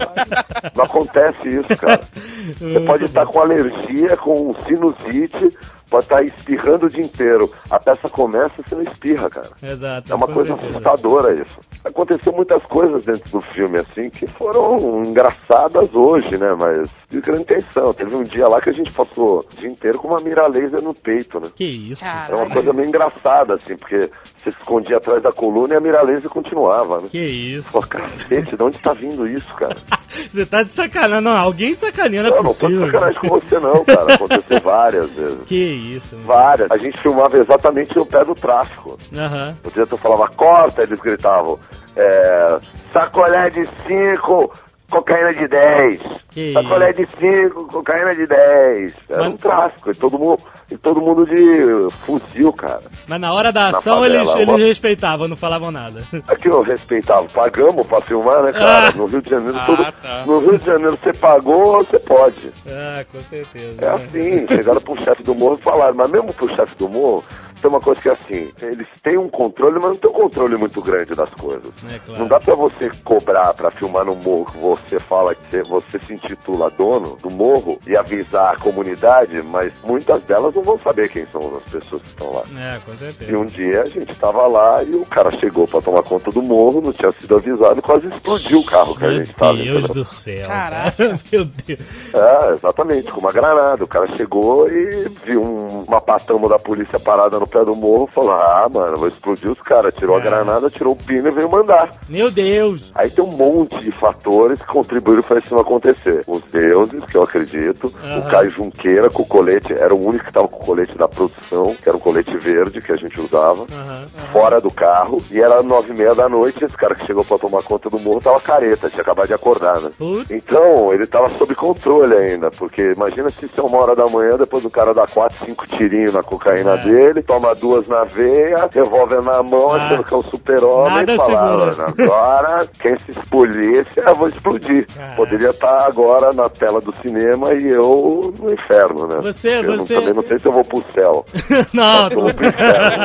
Não acontece isso, cara. Você pode estar com alergia, com sinusite, pode estar espirrando o dia inteiro. A peça começa e você não espirra, cara. Exato. É uma coisa certeza. assustadora isso. Aconteceu muitas coisas dentro do filme, assim, que foram engraçadas hoje, né? Mas de grande tensão. Teve um dia lá que a gente passou o dia inteiro com uma mira laser no peito, né? Que isso? Cara. É uma coisa meio engraçada, assim, porque você se escondia atrás da coluna e a mira laser continuava, né? Que isso? Pô, cacete, de onde tá vindo isso, cara? Você tá de sacanagem. Não, alguém sacaneando é Eu não tô de possível. sacanagem com você, não, cara. Aconteceu várias vezes. Que isso? mano. Várias. A gente filmava exatamente no pé do tráfico. Aham. O diretor falava, corta, eles gritavam, é, sacolé de 5, cocaína de 10. Que Sacolé de 5, cocaína de 10. Era Mas- um tráfico, e todo mundo, e todo mundo de fuzil, cara. Mas na hora da Na ação favela, eles, uma- eles respeitavam, não falavam nada. Aqui eu respeitava, pagamos pra filmar, né, cara? Ah. No Rio de Janeiro, Ah, tudo, tá. no Rio de Janeiro você pagou, você pode. ah, com certeza. É assim, chegaram pro chefe do morro e falaram, mas mesmo pro chefe do morro, tem uma coisa que é assim, eles têm um controle, mas não tem um controle muito grande das coisas. É claro. Não dá pra você cobrar pra filmar no morro que você fala que você, você se intitula dono do morro e avisar a comunidade, mas muitas delas não vão saber quem são as pessoas que estão lá. É, com certeza. E um dia a gente tava lá e o cara chegou pra tomar conta do morro, não tinha sido avisado e quase explodiu o carro que a Meu gente tava. Deus entendeu? do céu. Caraca. cara. Meu Deus. É, exatamente, com uma granada. O cara chegou e viu um- uma patama da polícia parada no pé do morro, falou, ah, mano, vou explodir os caras. Tirou a É. granada, tirou o pino e veio mandar. Meu Deus. Aí tem um monte de fatores que contribuíram para isso não acontecer. Os deuses, que eu acredito, Aham. o Caio Junqueira com o colete, era o único que tava com o colete da produção, que era um colete verde que a gente usava. Aham. Fora do carro, e era nove e meia da noite. Esse cara que chegou pra tomar conta do morro tava careta, tinha acabado de acordar, né? Então, ele tava sob controle ainda, porque imagina se isso é uma hora da manhã, depois o cara dá quatro, cinco tirinhos na cocaína É. dele, toma duas na veia, revólver na mão, Ah. achando que é um super-homem e fala, segura. "Ah, agora, quem se explodisse, eu vou explodir. Ah. Poderia estar agora na tela do cinema e eu no inferno, né? Você- eu não- você- também não sei se eu vou pro céu. Não, Eu vou pro inferno.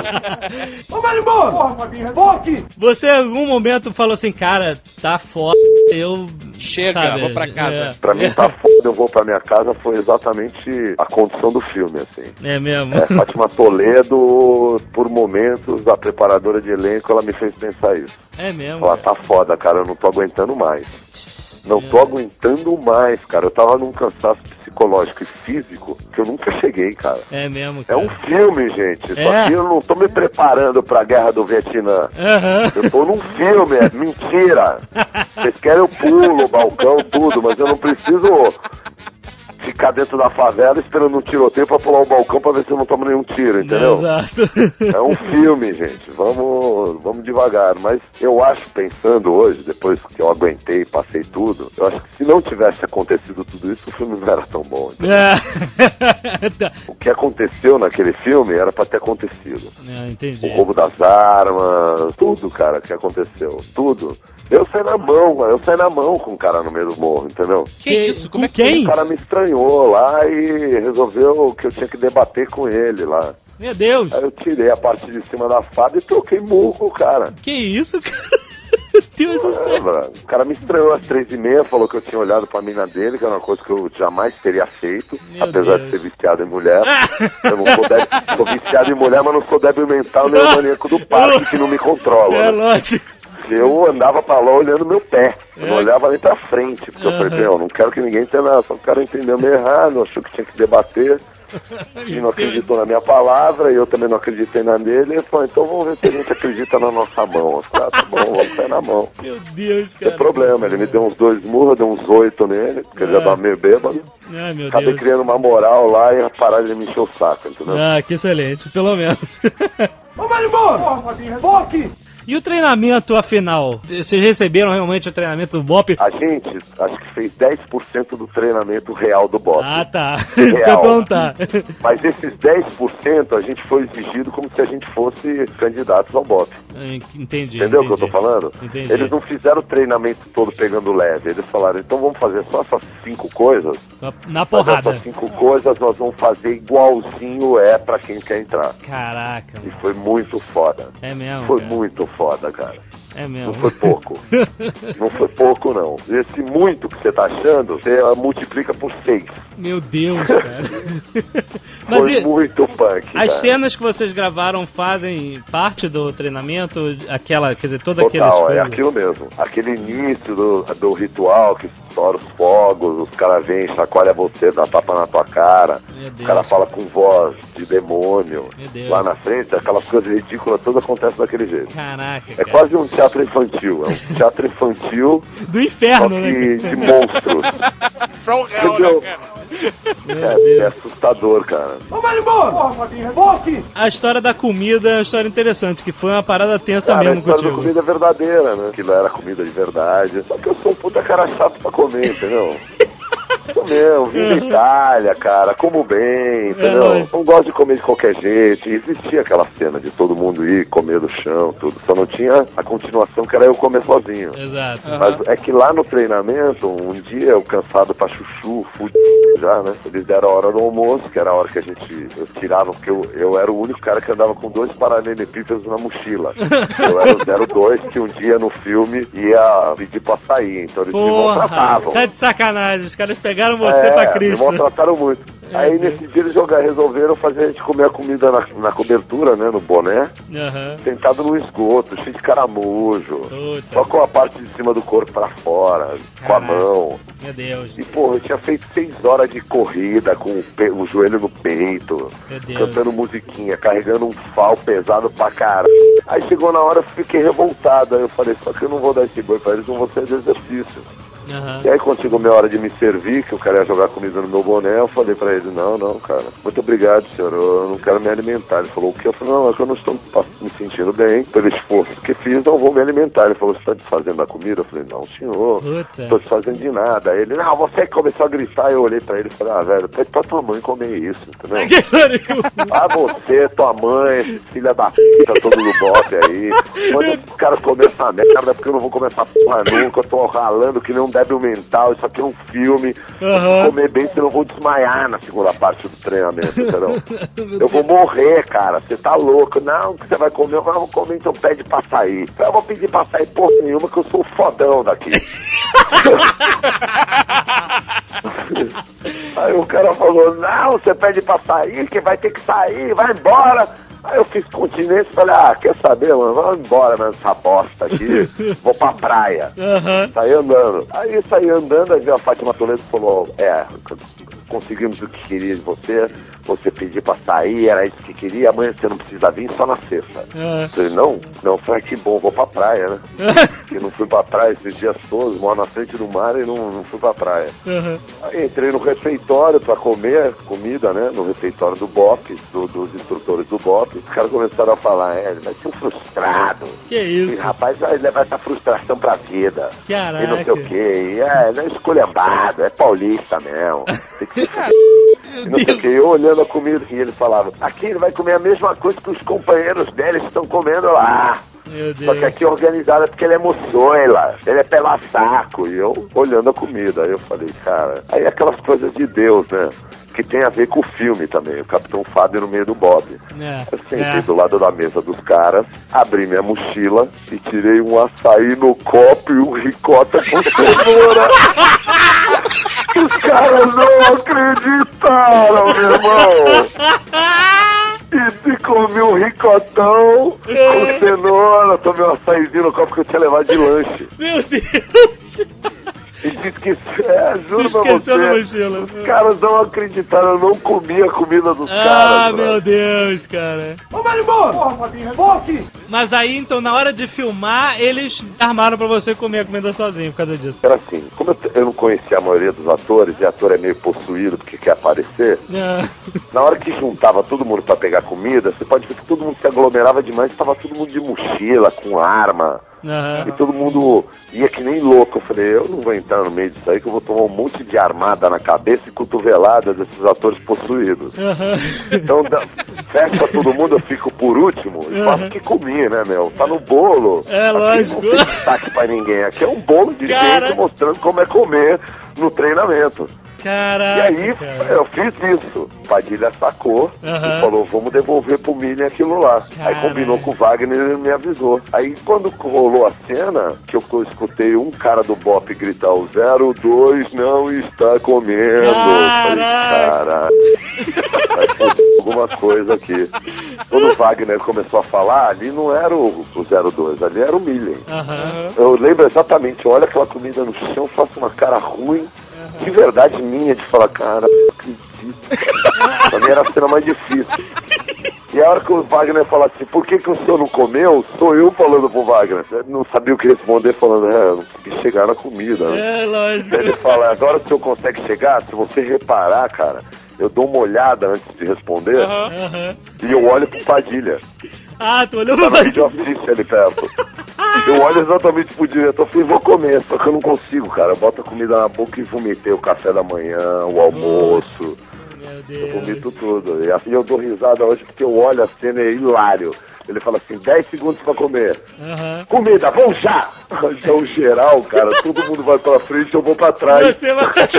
Ô, vai embora! Porra, Fabinho, volte! você em algum momento falou assim, cara, tá foda, eu... Chega, sabe, vou pra casa. É, Pra mim tá foda, eu vou pra minha casa, foi exatamente a condição do filme, assim. é mesmo. É, Fátima Toledo, por momentos, a preparadora de elenco, ela me fez pensar isso. É mesmo. Falar, tá foda, cara, eu não tô aguentando mais. Não tô aguentando mais, cara. Eu tava num cansaço psicológico e físico que eu nunca cheguei, cara. É mesmo, É cara. um filme, gente. É. aqui eu não tô me preparando pra guerra do Vietnã. Aham. Eu tô num filme, é mentira. Vocês querem eu pulo, o balcão, tudo, mas eu não preciso ficar dentro da favela esperando um tiroteio pra pular o balcão pra ver se eu não tomo nenhum tiro, entendeu? Exato. É um filme, gente. Vamos, vamos devagar. Mas eu acho, pensando hoje, depois que eu aguentei, passei tudo, eu acho que se não tivesse acontecido tudo isso, o filme não era tão bom. É. Tá. O que aconteceu naquele filme era pra ter acontecido. É, O roubo das armas, tudo, cara, que aconteceu. Tudo. Eu saí na mão, mano. Eu saí na mão com o cara no meio do morro, entendeu? Que isso? Como é que quem? O cara me estranhou, lá e resolveu que eu tinha que debater com ele lá. Meu Deus. Aí eu tirei a parte de cima da fada e troquei murro, cara. Que isso, cara? Meu Deus do É, céu. mano. O cara me estranhou às três e meia, falou que eu tinha olhado pra mina dele, que era uma coisa que eu jamais teria feito, Meu apesar Deus. de ser viciado em mulher. Eu não sou, débil, sou viciado em mulher, mas não sou débil mental nem o maníaco do parque que não me controla. É né? lógico. Eu andava pra lá olhando meu pé. Eu não É. olhava nem pra frente. Porque eu falei, meu, não quero que ninguém entenda. Só o cara entendeu meio errado, achou que tinha que debater. E não acreditou na minha palavra, e eu também não acreditei na dele. Ele falou, então vamos ver se a gente acredita na nossa mão. Falei, ah, tá bom, vamos sair na mão. Meu Deus, Não tem cara. problema, ele me deu uns dois murros, deu uns oito nele, porque ele já É. tava meio bêbado. Ai, meu Acabei Deus. criando uma moral lá e pararam de me encher o saco, entendeu? Ah, que excelente, pelo menos. Vamos embora! Porra, Fabinho, reboque! E o treinamento, afinal? Vocês receberam realmente o treinamento do BOP? A gente, acho que fez 10% do treinamento real do Bob. Ah, tá. Isso que eu perguntar. Mas esses 10% a gente foi exigido como se a gente fosse candidatos ao BOP. Entendi. Entendeu o que eu tô falando? Entendi. Eles não fizeram o treinamento todo pegando leve. Eles falaram, então vamos fazer só essas cinco coisas. Na Mas porrada. essas cinco coisas nós vamos fazer igualzinho é pra quem quer entrar. Caraca, E foi muito foda. é mesmo. Foi cara. muito foda, cara. É mesmo. Não foi pouco. não foi pouco, não. Esse muito que você tá achando, você multiplica por seis. Meu Deus, cara. Foi e, muito punk. as cara. cenas que vocês gravaram fazem parte do treinamento? Aquela, quer dizer, toda aquela Total, é aquilo mesmo. Aquele início do, do ritual que estoura os fogos, os caras vêm, chacoalha você, dá tapa na tua cara. O cara fala com voz de demônio. Lá na frente, aquelas coisas ridículas, tudo acontece daquele jeito. Caraca, É cara. quase um teatro infantil. É um teatro infantil, Do só inferno, né? que de monstros. From hell, né, cara? É, é assustador, cara. Reboque! A história da comida é uma história interessante, que foi uma parada tensa Cara, a mesmo história da contigo. comida é verdadeira, né? Aquilo era comida de verdade. Só que eu sou um puta cara chato pra comer, entendeu? Mesmo, vim da Itália, cara, como bem, entendeu? lógico. Não gosto de comer de qualquer jeito. E existia aquela cena de todo mundo ir comer do chão, tudo. Só não tinha a continuação que era eu comer sozinho. Exato. Mas é que lá no treinamento, um dia eu cansado pra chuchu, fudido já, né? Eles deram a hora do almoço, que era a hora que a gente eu tirava, porque eu, eu era o único cara que andava com dois paralelepípedos na mochila. Eu era o 02 que um dia no filme ia pedir pra sair, então eles me Porra, maltratavam. tá de sacanagem. Os caras pegaram você É, pra me Cristo. maltrataram muito. Aí nesse dia eles jogaram, resolveram fazer a gente comer a comida na, na cobertura, né? No boné, Aham. sentado no esgoto, cheio de caramujo. Puta, Só com a parte de cima do corpo pra fora, com a Caraca. mão. meu Deus. E, porra, eu tinha feito seis horas de corrida com o, pe- o joelho no peito, cantando musiquinha, carregando um fal pesado pra caralho. Aí chegou na hora, eu fiquei revoltado. Aí eu falei, só que eu não vou dar esse boi pra eles, não vou de exercício. Aham. E aí quando chegou minha hora de me servir, que o cara ia jogar comida no meu boné, eu falei pra ele, não, não, cara, muito obrigado, senhor, eu não quero me alimentar. Ele falou, o que? Eu falei, não, é que eu não estou me sentindo bem, pelo esforço que fiz, não vou me alimentar. Ele falou, você está desfazendo a comida? Eu falei, não, senhor, Puta. estou desfazendo de nada. Aí ele, não, você que começou a gritar, eu olhei pra ele e falei, ah, velho, pede pra tua mãe comer isso, entendeu? Ah, você, tua mãe, filha da puta, todo no bote aí. Manda esses caras comer essa merda, porque eu não vou comer essa porra nunca. Eu tô ralando que nem um débil mental. Isso aqui é um filme. Vou comer bem, senão eu vou desmaiar na segunda parte do treinamento, entendeu? Eu vou morrer, cara. Você tá louco. Não, que você vai comer, eu vou comer, então pede pra sair. Eu vou pedir pra sair porra nenhuma, que eu sou o fodão daqui. Aí o cara falou, não, você pede pra sair, que vai ter que sair, vai embora. Aí eu fiz continência e falei, ah, quer saber, mano, vamos embora nessa bosta aqui, vou pra praia. Aham. Saí andando. Aí saí andando, aí veio a Fátima Toledo e falou, é, conseguimos o que queria de você, você pediu pra sair, era isso que queria, amanhã você não precisa vir, só na sexta. Ah. Eu falei, não, não, falei, que bom, vou pra praia, né? Porque não fui pra praia esses dias todos, moro na frente do mar e não, não fui pra praia. Aham. Aí entrei no refeitório pra comer comida, né? No refeitório do BOP, do- dos instrutores do BOP. Os caras começaram a falar, é, ele vai ser um frustrado. Que Esse isso? rapaz vai levar essa frustração pra vida. Caraca. E não sei o quê. E é, não é esculhambado, é paulista mesmo. Tem que não sei o que, eu olhando a comida, e ele falava, aqui ele vai comer a mesma coisa que os companheiros dele estão comendo lá. Só que aqui é organizado é porque ele é moçoila, ele é pela saco. E eu olhando a comida. Aí eu falei, cara, aí aquelas coisas de Deus, né? Que tem a ver com o filme também. O Capitão Fábio no meio do Bob. É, Eu sentei é. do lado da mesa dos caras, abri minha mochila e tirei um açaí no copo e um ricota com cenoura. Os caras não acreditaram, meu irmão. E se comi um ricotão com cenoura, tomei um açaizinho no copo que eu tinha levado de lanche. Meu Deus! E esqueci, é, juro pra Esqueceu você. da mochila. Os caras não acreditaram, eu não comi a comida dos Ah, caras. meu mano. Deus, cara. Ô, Marimbondo! Porra, Fabinho, volta! Mas aí, então, na hora de filmar, eles armaram pra você comer a comida sozinho por causa disso. Era assim, como eu, eu não conhecia a maioria dos atores, e ator é meio possuído porque quer aparecer, É. na hora que juntava todo mundo pra pegar comida, você pode ver que todo mundo se aglomerava demais, tava todo mundo de mochila, com arma, Aham. e todo mundo ia que nem louco. Eu falei, eu não vou entrar no meio disso aí, que eu vou tomar um monte de armada na cabeça e cotovelada desses atores possuídos. Aham. Então, da- fecha todo mundo, eu fico por último e faço o que comi, né, meu? Tá no bolo. É, Aqui lógico. Não tem destaque pra ninguém. Aqui é um bolo de Cara. gente mostrando como é comer no treinamento. E Caraca, aí, cara. eu fiz isso. Padilha sacou Aham. e falou, vamos devolver pro Minion aquilo lá. Aí Caralho. combinou com o Wagner e ele me avisou. Aí quando rolou a cena, que eu escutei um cara do Bop gritar, o 02 não está comendo. Eu Falei, Caraca. alguma coisa aqui. Quando o Wagner começou a falar, ali não era o, o 02, ali era o Millen. Aham. Eu lembro exatamente, eu olho aquela comida no chão, faço uma cara ruim, de verdade minha, de falar, cara, não acredito. pra mim era a cena mais difícil. E a hora que o Wagner fala assim, por que, que o senhor não comeu? Sou eu falando pro Wagner. Não sabia o que responder, falando, é, consegui chegar na comida. né? É, lógico. Ele fala, agora o senhor consegue chegar? Se você reparar, cara, eu dou uma olhada antes de responder e eu olho pro Padilha. Ah, tu olhou Tá pra na vídeo assiste ali perto. Eu olho exatamente pro diretor e falei, vou comer, só que eu não consigo, cara. Eu boto a comida na boca e vomitei o café da manhã, o almoço. Meu Eu vomito tudo. E assim eu dou risada hoje porque eu olho a cena e é hilário. Ele fala assim, 10 segundos pra comer. Aham. Comida, vamos já! Então, geral, cara, todo mundo vai pra frente, eu vou pra trás. Você vai atrás.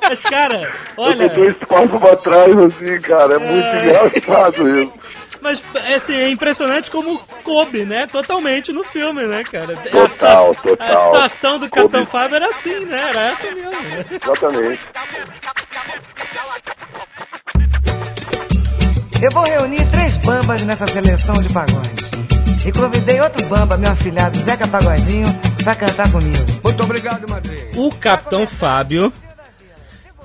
Mas, cara, olha. Eu dou espaço pra trás, assim, cara. É muito É. engraçado isso. Mas assim, é impressionante como coube, né? Totalmente no filme, né, cara? Total, a, situa- A total. situação do Capitão. Fábio era assim, né? Era essa mesmo. né? Exatamente. Eu vou reunir três bambas nessa seleção de pagodes. E convidei outro bamba, meu afilhado Zeca Pagodinho, pra cantar comigo. Muito obrigado, madrinha. O Capitão Fábio,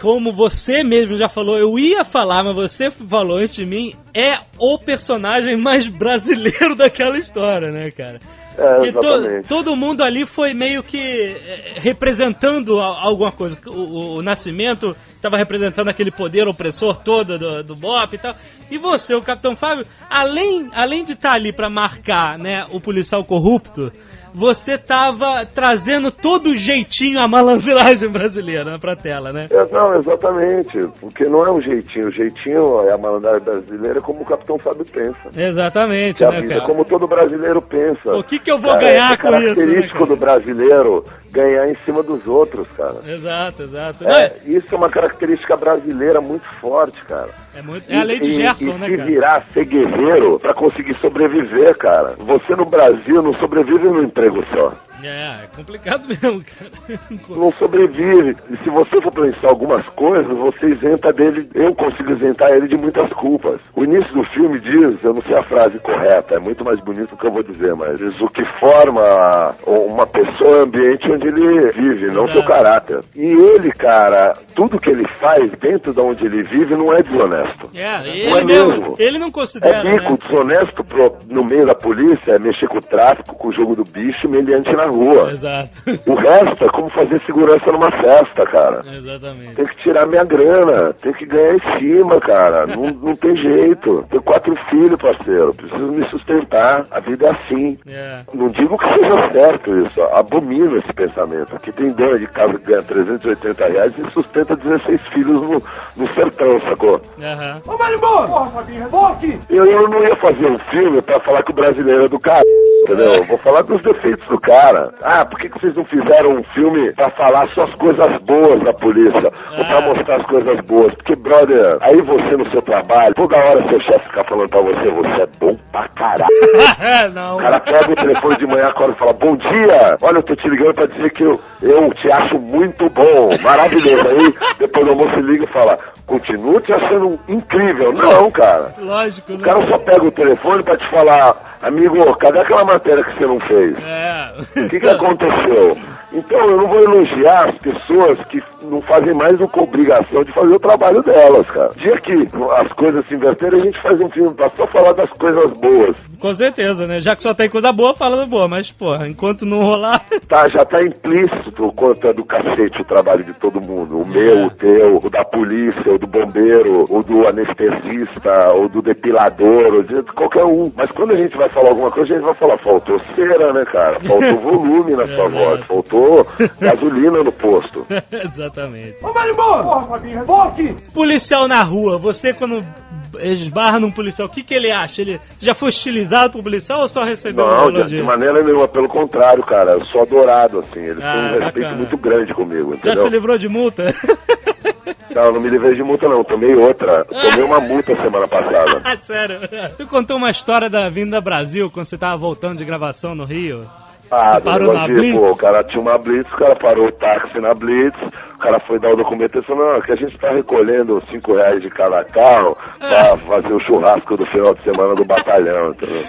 como você mesmo já falou, eu ia falar, mas você falou antes de mim, é o personagem mais brasileiro daquela história, né, cara? É, to- todo mundo ali foi meio que eh, representando alguma coisa. O, o- o Nascimento estava representando aquele poder opressor todo do, do Bop e tal. E você, o Capitão Fábio, além, além de estar ali para marcar né, o policial corrupto, você tava trazendo todo o jeitinho, a malandragem brasileira pra tela, né? É, não, exatamente. Porque não é um jeitinho. O jeitinho é a malandragem brasileira como o Capitão Fábio pensa. Exatamente, né, vida cara? como todo brasileiro pensa. O que que eu vou Cara, ganhar é com isso, né, característico cara? do brasileiro ganhar em cima dos outros, cara. Exato, exato. É, isso é uma característica brasileira muito forte, cara. É, muito, é a lei de E- Gerson, e, né, se cara? virar ser guerreiro pra conseguir sobreviver, cara. Você no Brasil não sobrevive num emprego só. É, é complicado mesmo, cara. Não sobrevive. E se você for pensar algumas coisas, você isenta dele. Eu consigo isentar ele de muitas culpas. O início do filme diz, eu não sei a frase correta, é muito mais bonito do que eu vou dizer, mas diz o que forma uma pessoa é o ambiente onde ele vive, não Exato. seu caráter. E ele, cara, tudo que ele faz dentro de onde ele vive não é desonesto. É, Não ele é mesmo, mesmo. ele não considera, É bico, né? desonesto pro- no meio da polícia é mexer com o tráfico, com o jogo do bicho meliante na rua. Exato. O resto é como fazer segurança numa festa, cara. Exatamente. Tem que tirar minha grana, tem que ganhar em cima, cara. Não, não tem jeito. Tenho quatro filhos, parceiro. Preciso me sustentar. A vida é assim. É. Não digo que seja certo isso. Abomino esse pensamento. Aqui tem dona de casa que ganha 380 reais e sustenta 16 filhos no, no sertão, sacou? Aham. Ô, Marimbondo! Porra, Fabinho, revolta! Eu, eu não ia fazer um filme pra falar que o brasileiro é do cara. Entendeu? Eu vou falar dos defeitos do cara. Ah, por que, que vocês não fizeram um filme pra falar só as coisas boas da polícia? Ou pra mostrar as coisas boas? Porque, brother, aí você no seu trabalho, toda hora seu chefe fica falando pra você, você é bom pra caralho. não. O cara pega o telefone de manhã, acorda e fala, bom dia, olha, eu tô te ligando pra dizer que eu, eu te acho muito bom, maravilhoso. Aí, depois do almoço, liga e fala, continuo te achando incrível. Não, cara. Lógico, O né? cara só pega o telefone pra te falar, amigo, cadê aquela matéria que você não fez? É. O que, que aconteceu? Então, eu não vou elogiar as pessoas que não fazem mais do que obrigação de fazer o trabalho delas, cara. Dia que as coisas se inverterem, a gente faz um filme pra só falar das coisas boas. Com certeza, né? Já que só tem coisa boa, falando boa. Mas, porra, enquanto não rolar... Tá, já tá implícito o quanto é do cacete o trabalho de todo mundo. O meu, o teu, o da polícia, o do bombeiro, o do anestesista, o do depilador, o de qualquer um. Mas quando a gente vai falar alguma coisa, a gente vai falar, faltou cera, né, cara? Faltou volume na sua voz, faltou gasolina no posto. Exatamente. Ô, embora! Porra, Fabinho! Policial na rua, você quando esbarra num policial, o que, que ele acha? Ele, você já foi hostilizado por um policial ou só recebeu um Não, de, de maneira nenhuma, pelo contrário, cara. Eu sou adorado, assim. Eles têm Ah, um respeito bacana. muito grande comigo, Já entendeu? se livrou de multa? Não, não me livrei de multa, não. Tomei outra. Tomei uma multa semana passada. Ah, Sério? Tu contou uma história da vinda Brasil quando você tava voltando de gravação no Rio? Ah, parou na de, Blitz? Pô, o cara tinha uma Blitz, o cara parou o táxi na Blitz, o cara foi dar o documento e falou, não, que a gente tá recolhendo 5 reais de cada carro pra fazer o churrasco do final de semana do batalhão, entendeu?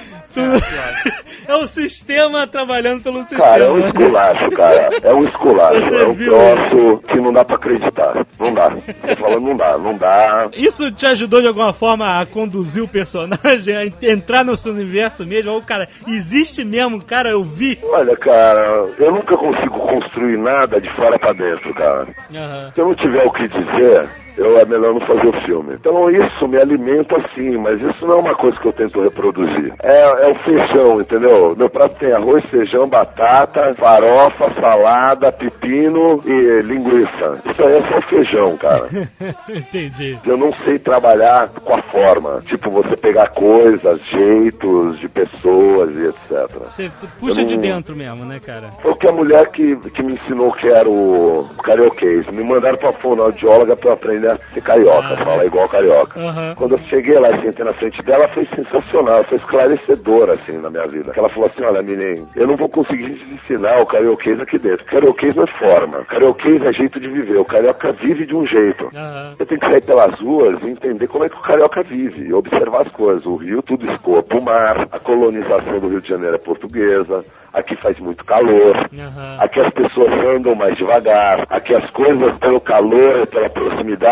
É o sistema trabalhando pelo sistema. Cara, é um esculacho, cara. É um esculacho. Você É um troço que não dá pra acreditar. Não dá. Tô falando, não dá, não dá. Isso te ajudou de alguma forma a conduzir o personagem, a entrar no seu universo mesmo? Ou, cara, existe mesmo, cara, eu vi. Olha, cara, eu nunca consigo construir nada de fora pra dentro, cara. Aham. Se eu não tiver o que dizer, eu é melhor não fazer o filme. Então isso me alimenta sim, mas isso não é uma coisa que eu tento reproduzir. É, é o feijão, entendeu? Meu prato tem arroz, feijão, batata, farofa, salada, pepino e linguiça. Isso aí é só feijão, cara. Entendi. Eu não sei trabalhar com a forma. Tipo, você pegar coisas, jeitos de pessoas e etc. Você puxa Eu de não- dentro mesmo, né, cara? Foi o que a mulher que, que me ensinou que era o karaokês. Me mandaram pra fonoaudióloga pra aprender a ser carioca, Ah. falar igual carioca. Aham. Quando eu cheguei lá e sentei na frente dela, foi sensacional, foi esclarecedora, assim, na minha vida. Ela falou assim, olha, menino, eu não vou conseguir te ensinar o karaokês aqui dentro. Karaokês não é forma, karaokês é jeito de viver. O carioca vive de um jeito. Aham. Você tem que sair pelas ruas e entender como é que o carioca vive, e observar as coisas. O Rio tudo escoa pro mar, a colonização do Rio de Janeiro é portuguesa, aqui faz muito calor, Aham. aqui as pessoas andam mais devagar, aqui as coisas pelo calor e pela proximidade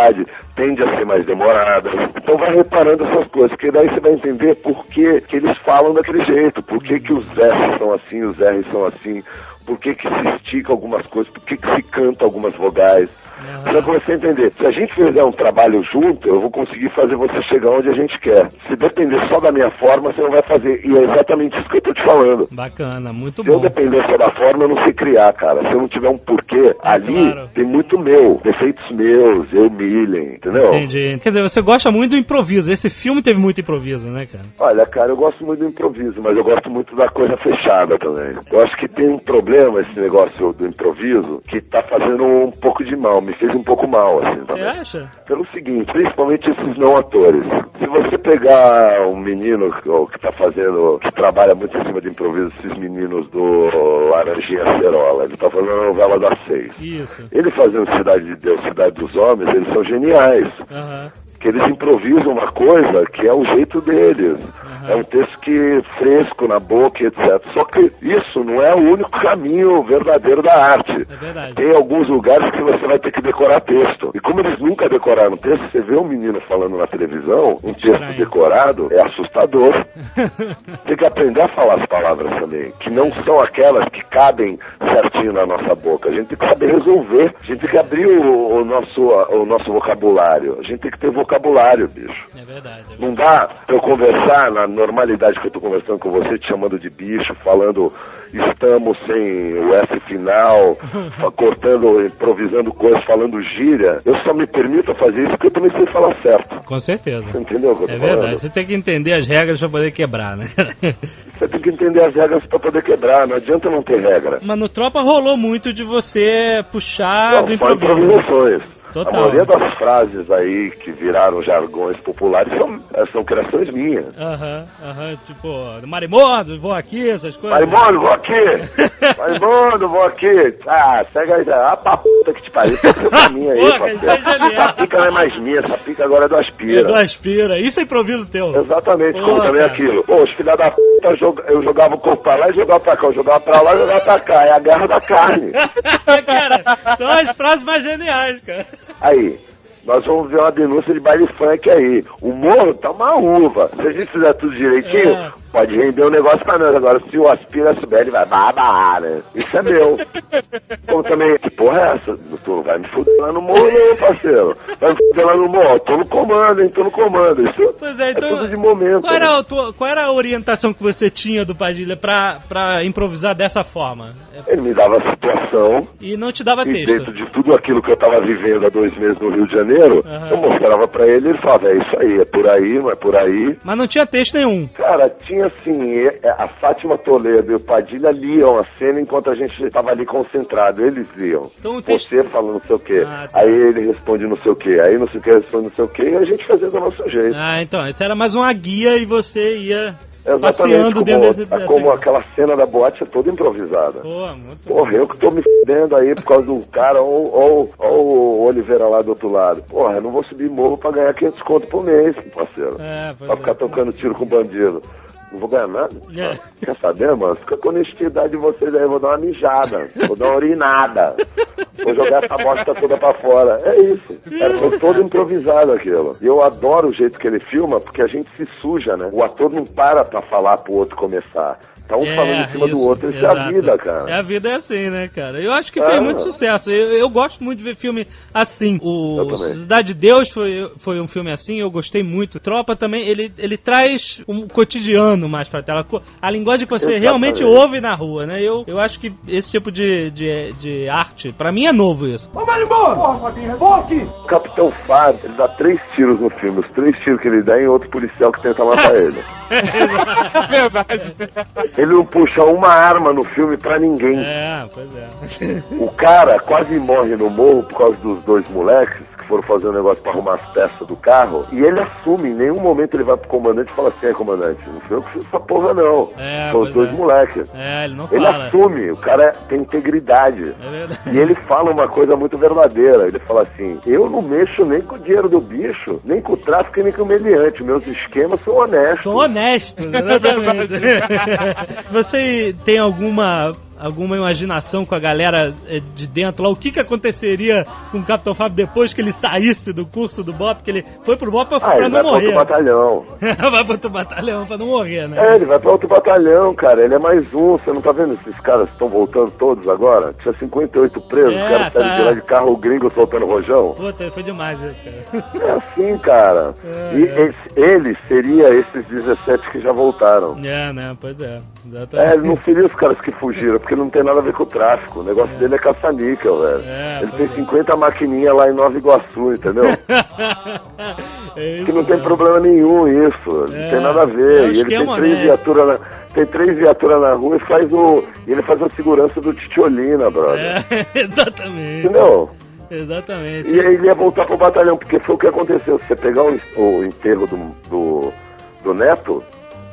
tendem a ser mais demoradas. Então vai reparando essas coisas, porque daí você vai entender por que, que eles falam daquele jeito, por que, que os S são assim, os R são assim, por que, que se estica algumas coisas, por que, que se canta algumas vogais. Você vai começar a entender. Se a gente fizer um trabalho junto, eu vou conseguir fazer você chegar onde a gente quer. Se depender só da minha forma, você não vai fazer. E é exatamente isso que eu tô te falando. Bacana, muito Se eu bom. depender só da forma, eu não sei criar, cara. Se eu não tiver um porquê, ali claro. tem muito meu. Defeitos meus, eu milhem, entendeu? Entendi. Quer dizer, você gosta muito do improviso. Esse filme teve muito improviso, né, cara? Olha, cara, eu gosto muito do improviso, mas eu gosto muito da coisa fechada também. Eu acho que tem um problema esse negócio do improviso que tá fazendo um pouco de mal, me fez um pouco mal, assim, Você também. acha? Pelo seguinte, principalmente esses não atores. Se você pegar um menino que, ó, que tá fazendo, que trabalha muito em cima de improviso, esses meninos do Laranjinha Cerola, ele tá fazendo a novela das seis. Isso. Ele fazendo Cidade de Deus, Cidade dos Homens, eles são geniais. Aham. Que eles improvisam uma coisa que é o jeito deles. É um texto que fresco na boca, etc. Só que isso não é o único caminho verdadeiro da arte. É. Tem alguns lugares que você vai ter que decorar texto. E como eles nunca decoraram texto, você vê um menino falando na televisão, um texto Estranho. decorado, é assustador. Tem que aprender a falar as palavras também, que não são aquelas que cabem certinho na nossa boca. A gente tem que saber resolver. A gente tem que abrir o, o nosso, o nosso vocabulário. A gente tem que ter vocabulário vocabulário, bicho. É verdade. É verdade. Não dá pra eu conversar na normalidade que eu tô conversando com você, te chamando de bicho, falando estamos sem o S final, cortando, improvisando coisas, falando gíria. Eu só me permito fazer isso porque eu também sei falar certo. Com certeza. Você entendeu É falando? verdade. Você tem que entender as regras pra poder quebrar, né? Você tem que entender as regras pra poder quebrar, não adianta não ter regra. Mas no Tropa rolou muito de você puxar do Não, só improviso. improvisações. Total. A maioria das frases aí que viraram jargões populares são, são criações minhas. Aham, aham, tipo, marimodo, vou aqui, essas coisas. Maimondo, vou aqui! Maimondo, vou aqui! Ah, segue aí, ah, pra puta que te pariu, ser pra mim aí, Porra, isso é genial. Essa pica não é mais minha, essa pica agora é do É Aspira. do aspira. Isso é improviso teu. Exatamente, Pô, como também cara. aquilo. Pô, os filha da puta, eu jogava o corpo pra lá e jogava pra cá, eu jogava pra lá e jogava pra cá. É a guerra da carne. cara, são as frases mais geniais, cara. Aí, nós vamos ver uma denúncia de baile funk aí. O morro tá uma uva. Se a gente fizer tudo direitinho, É. pode render um negócio pra nós. Agora, se o aspira souber, ele vai babar, né? Isso é meu. Como também, que porra é essa? Tu vai me fuder lá no morro, não, parceiro. Vai me fuder lá no morro. Tô no comando, hein? Tô no comando. Isso Pois é, então. tudo de momento. Qual era, né? a tua- qual era a orientação que você tinha do Padilha pra, pra improvisar dessa forma? É, Ele me dava a situação E não te dava e texto. dentro de tudo aquilo que eu tava vivendo há dois meses no Rio de Janeiro, Aham. eu mostrava pra ele e ele falava, é isso aí, é por aí, não é por aí. Mas não tinha texto nenhum. Cara, tinha assim, e- a Fátima Toledo e o Padilha liam a cena enquanto a gente tava ali concentrado, eles liam. Então texto- Você falando não sei o quê, Ah, tá. aí ele responde não sei o quê, aí não sei o que responde não sei o quê, e a gente fazia do nosso jeito. Ah, então, isso era mais uma guia e você ia Exatamente, passeando como, dentro desse, dessa... como aquela cena da boate é toda improvisada. Pô, muito Porra, eu que tô me fudendo aí por causa do cara ou, ou, ou o Oliveira lá do outro lado. Porra, eu não vou subir morro pra ganhar 500 conto por mês, parceiro. É, pra é. ficar tocando tiro com bandido. Não vou ganhar nada. É. Quer saber, mano? Fica com honestidade de vocês aí. Eu vou dar uma mijada. Vou dar uma urinada. Vou jogar essa bosta toda pra fora. É isso. É, foi todo improvisado aquilo. E eu adoro o jeito que ele filma, porque a gente se suja, né? O ator não para pra falar pro outro começar. Tá um É, falando em cima isso, do outro. Isso é a exato. vida, cara. É, a vida é assim, né, cara? Eu acho que fez Ah. muito sucesso. Eu, eu gosto muito de ver filme assim. O. Cidade de Deus foi, foi um filme assim, eu gostei muito. Tropa também, ele, ele traz um cotidiano mais pra tela. A linguagem que você realmente ouve na rua, né? Eu, eu acho que esse tipo de, de, de arte, pra mim é novo isso. Ô, Marimbondo! Porra, aqui! Capitão Fábio, ele dá três tiros no filme. Os três tiros que ele dá em outro policial que tenta matar ele. Verdade. Ele não puxa uma arma no filme pra ninguém. É, pois é. O cara quase morre no morro por causa dos dois moleques que foram fazer um negócio pra arrumar as peças do carro. E ele assume, em nenhum momento ele vai pro comandante e fala assim, é comandante, não foi essa porra não. É, São os dois é. moleques. É, ele não Ele fala. assume, o cara tem integridade. É verdade. E ele fala uma coisa muito verdadeira. Ele fala assim: eu não mexo nem com o dinheiro do bicho, nem com o tráfico e nem com o mediante. Meus esquemas são honestos. São honestos, exatamente. Você tem alguma alguma imaginação com a galera eh, de dentro lá? O que que aconteceria com o Capitão Fábio depois que ele saísse do curso do BOP? Porque ele foi pro BOP pra, Ah, pra ele não vai pra outro morrer. batalhão. vai pro outro batalhão pra não morrer, né? É, ele vai pra outro batalhão, cara. Ele é mais um. Você não tá vendo esses caras que estão voltando todos agora? Tinha 58 presos, É, caras saíram tá. de lá de carro gringo soltando rojão. Puta, foi demais isso, cara. É assim, cara. É, e é. esse- ele seria esses 17 que já voltaram. É, né? Pois é. É, ele não seria os caras que fugiram, porque não tem nada a ver com o tráfico. O negócio dele é caça-níquel, velho. É, ele tem 50 maquininhas lá em Nova Iguaçu, entendeu? É isso que não tem problema nenhum isso. É, não tem nada a é ver. e ele esquema tem três viaturas na, tem três viaturas na rua e faz o. e ele faz a segurança do Titiolina, brother. É, exatamente. Entendeu? Exatamente. E aí ele ia voltar pro batalhão, porque foi o que aconteceu. Se você pegar o, o enterro do, do, do Neto,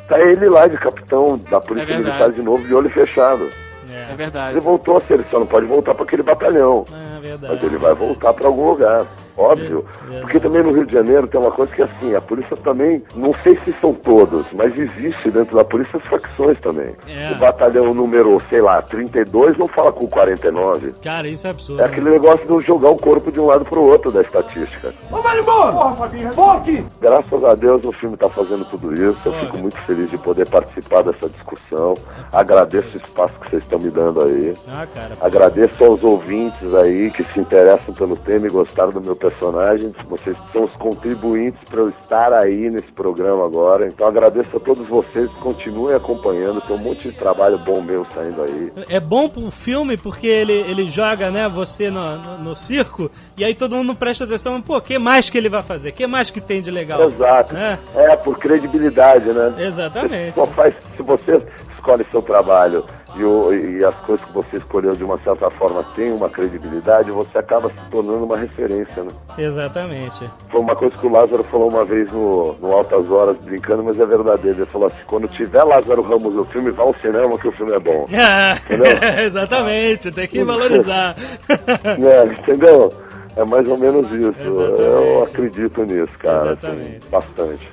tá ele lá de capitão da Polícia É. Militar de novo, de olho fechado. É É, verdade. Ele voltou a ser, ele só não pode voltar para aquele batalhão. é Mas verdade. ele vai voltar para algum lugar, óbvio. É, é. Porque também no Rio de Janeiro tem uma coisa que assim, a polícia também, não sei se são todos, mas existe dentro da polícia as facções também. É. O batalhão número, sei lá, 32 não fala com o 49. Cara, isso é absurdo. É aquele negócio de jogar o corpo de um lado pro outro da estatística. Ô, Marimbondo! Porra, Fabinho, vou aqui! Graças a Deus o filme está fazendo tudo isso. Eu Olha. fico muito feliz de poder participar dessa discussão. Agradeço o espaço que vocês estão me dando aí. Ah, cara. Agradeço aos ouvintes aí que se interessam pelo tema e gostaram do meu personagem. Vocês são os contribuintes para eu estar aí nesse programa agora. Então agradeço a todos vocês que continuem acompanhando. Tem um monte de trabalho bom meu saindo aí. É bom pro filme porque ele, ele joga, né, você no, no, no circo e aí todo mundo presta atenção, pô, o que mais que ele vai fazer? O que mais que tem de legal? Exato. Né? É, por credibilidade, né? Exatamente. Só faz, se você escolhe seu trabalho e, e as coisas que você escolheu de uma certa forma têm uma credibilidade, você acaba se tornando uma referência, né? Exatamente. Foi uma coisa que o Lázaro falou uma vez no, no Altas Horas, brincando, mas é verdadeiro. Ele falou assim, quando tiver Lázaro Ramos no filme, vá ao cinema que o filme é bom. Exatamente, tem que valorizar. É, entendeu? É mais ou menos isso. Exatamente. Eu acredito nisso, cara. Exatamente. assim, bastante.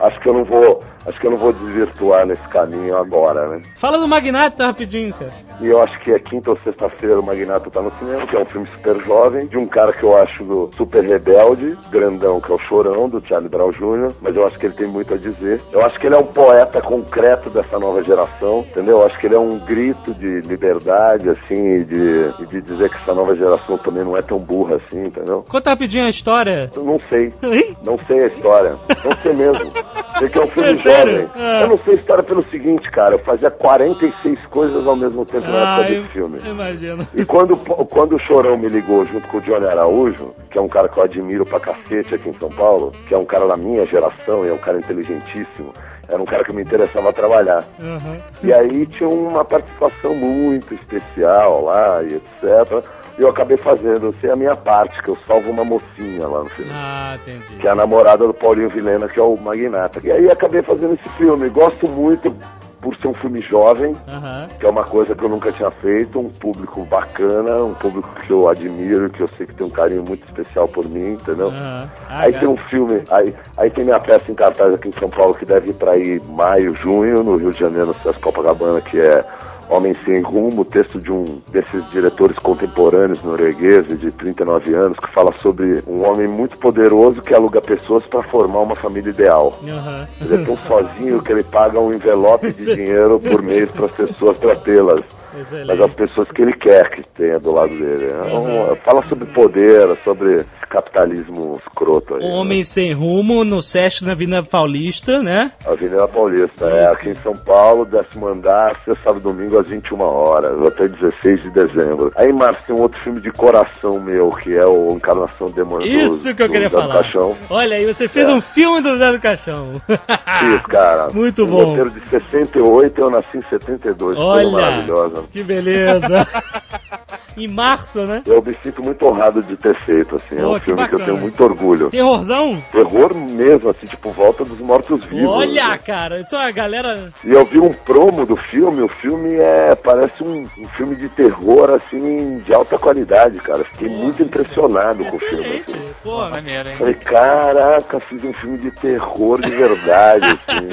Acho que eu não vou. Acho que eu não vou desvirtuar nesse caminho agora, né? Fala do Magnata rapidinho, cara. E eu acho que é quinta ou sexta-feira o Magnata tá no cinema, que é um filme super jovem, de um cara que eu acho super rebelde, grandão, que é o Chorão, do Charlie Brown Jr., mas eu acho que ele tem muito a dizer. Eu acho que ele é um poeta concreto dessa nova geração, entendeu? Eu acho que ele é um grito de liberdade, assim, e de, de dizer que essa nova geração também não é tão burra assim, entendeu? Conta rapidinho a história. Eu não sei. Hein? Não sei a história. Não sei mesmo. Sei que é um filme É sério? Ah. Eu não sei a história pelo seguinte, cara. Eu fazia 46 coisas ao mesmo tempo na Ah, época eu, desse filme. imagino. E quando, quando o Chorão me ligou junto com o Johnny Araújo, que é um cara que eu admiro pra cacete aqui em São Paulo, que é um cara da minha geração e é um cara inteligentíssimo, era um cara que me interessava trabalhar. Uhum. E aí tinha uma participação muito especial lá e etc. E eu acabei fazendo, assim, a minha parte, que eu salvo uma mocinha lá no filme Ah, entendi. que é a namorada do Paulinho Vilena, que é o Magnata. E aí acabei fazendo esse filme. Gosto muito por ser um filme jovem, Aham. que é uma coisa que eu nunca tinha feito, um público bacana, um público que eu admiro, que eu sei que tem um carinho muito especial por mim, entendeu? Aham. Ah, Aí cara. tem um filme, aí, aí tem minha peça em cartaz aqui em São Paulo que deve ir pra aí maio, junho, no Rio de Janeiro, no César Copacabana, que é Homem Sem Rumo, texto de um desses diretores contemporâneos noruegueses de 39 anos, que fala sobre um homem muito poderoso que aluga pessoas para formar uma família ideal. Aham. Ele é tão sozinho que ele paga um envelope de dinheiro por mês para as pessoas para tê-las. Mas as Excelente. pessoas que ele quer que tenha do lado dele. É um- Uhum. Fala sobre poder, sobre capitalismo escroto aí. Um né? Homem Sem Rumo no SESC na Avenida Paulista, né? Avenida Paulista, é Isso. aqui em São Paulo, décimo andar, sexta, sábado e domingo às 21 horas, até 16 de dezembro. Aí, Márcio, tem um outro filme de coração meu, que é o Encarnação Demônio Isso que eu do queria do falar. Caixão. Olha aí, você fez É. um filme do Zé do Caixão. Fiz, cara. Muito um bom. roteiro de 68, eu nasci em 72, coisa Olha, maravilhosa. Que beleza. em março, né? Eu me sinto muito honrado de ter feito, assim. é Pô, um que filme que eu bacana. tenho muito orgulho. Terrorzão? Terror mesmo, assim, tipo, Volta dos Mortos-Vivos. Olha, né? cara, isso a galera. E eu vi um promo do filme, o filme é. parece um, um filme de terror, assim, de alta qualidade, cara. Fiquei muito impressionado com o filme. Assim. Pô, Maneiro, hein? Falei, caraca, fiz um filme de terror de verdade, assim.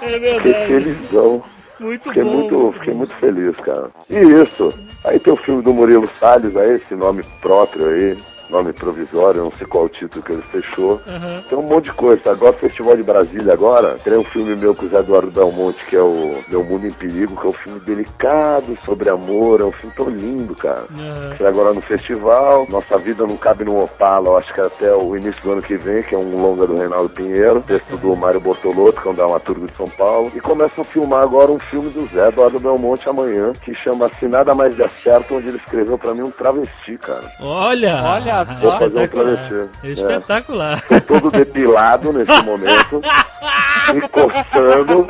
é verdade. felizão. Muito Fiquei bom. muito, fiquei muito feliz, cara. E isso. Aí tem o filme do Murilo Salles, aí, esse nome próprio aí, nome provisório, eu não sei qual o título que ele fechou. Aham. Tem um monte de coisa. Agora, Festival de Brasília, agora, tem um filme meu com o Zé Eduardo Belmonte, que é o Meu Mundo em Perigo, que é um filme delicado sobre amor, é um filme tão lindo, cara. Aham. Foi agora no festival, Nossa Vida Não Cabe no Opala, eu acho que até o início do ano que vem, que é um longa do Reinaldo Pinheiro, texto do Mário Bortolotto, que é um dramaturgo de São Paulo, e começam a filmar agora um filme do Zé Eduardo Belmonte amanhã, que chama Se Nada Mais Der Certo, onde ele escreveu pra mim um travesti, cara. Olha! Olha Vou só. fazer um Espetacular. travesti. É. Espetacular. Tô todo depilado nesse momento, me coçando,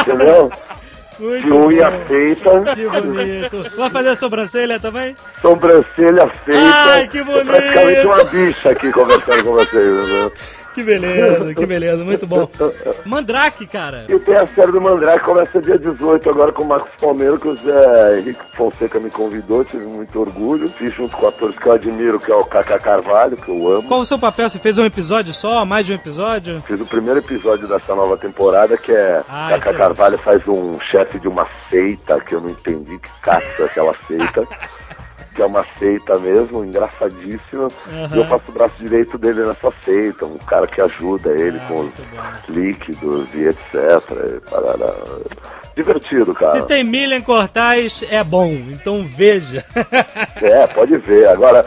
entendeu? De Muito unha bom. feita, Que bonito. Vai fazer a sobrancelha também? sobrancelha feita. Ai, que Tô bonito. praticamente uma bicha aqui conversando com vocês, entendeu? Que beleza, que beleza, muito bom. Mandrake, cara. E tem a série do Mandrake, começa dia 18 agora com o Marcos Palmeiro, que o Zé Henrique Fonseca me convidou, tive muito orgulho. Fiz junto com atores que eu admiro, que é o Cacá Carvalho, que eu amo. Qual o seu papel? Você fez um episódio só? Mais de um episódio? Fiz o primeiro episódio dessa nova temporada, que é Ah, aí. Carvalho faz um chefe de uma seita, que eu não entendi que caça aquela seita. Que é uma seita mesmo, engraçadíssima. Aham. E eu faço o braço direito dele nessa seita, um cara que ajuda ele Ah, com os bom. líquidos e etc. Parará. Divertido, cara. Se tem milha em cortais, é bom, então veja. É, pode ver. Agora,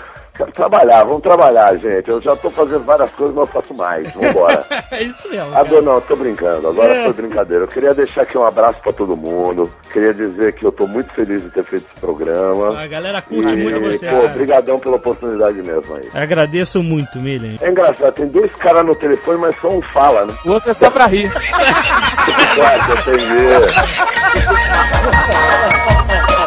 trabalhar, vamos trabalhar, gente. Eu já tô fazendo várias coisas, mas eu faço mais. Vambora. é isso mesmo. Ah, não, tô brincando. Agora É. foi brincadeira. Eu queria deixar aqui um abraço pra todo mundo. Queria dizer que eu tô muito feliz de ter feito esse programa. A galera curte E, muito você. pô, obrigadão pela oportunidade mesmo aí. Agradeço muito, Milen. É engraçado, tem dois caras no telefone, mas só um fala, né? O outro é só pra rir. Claro, eu entendi.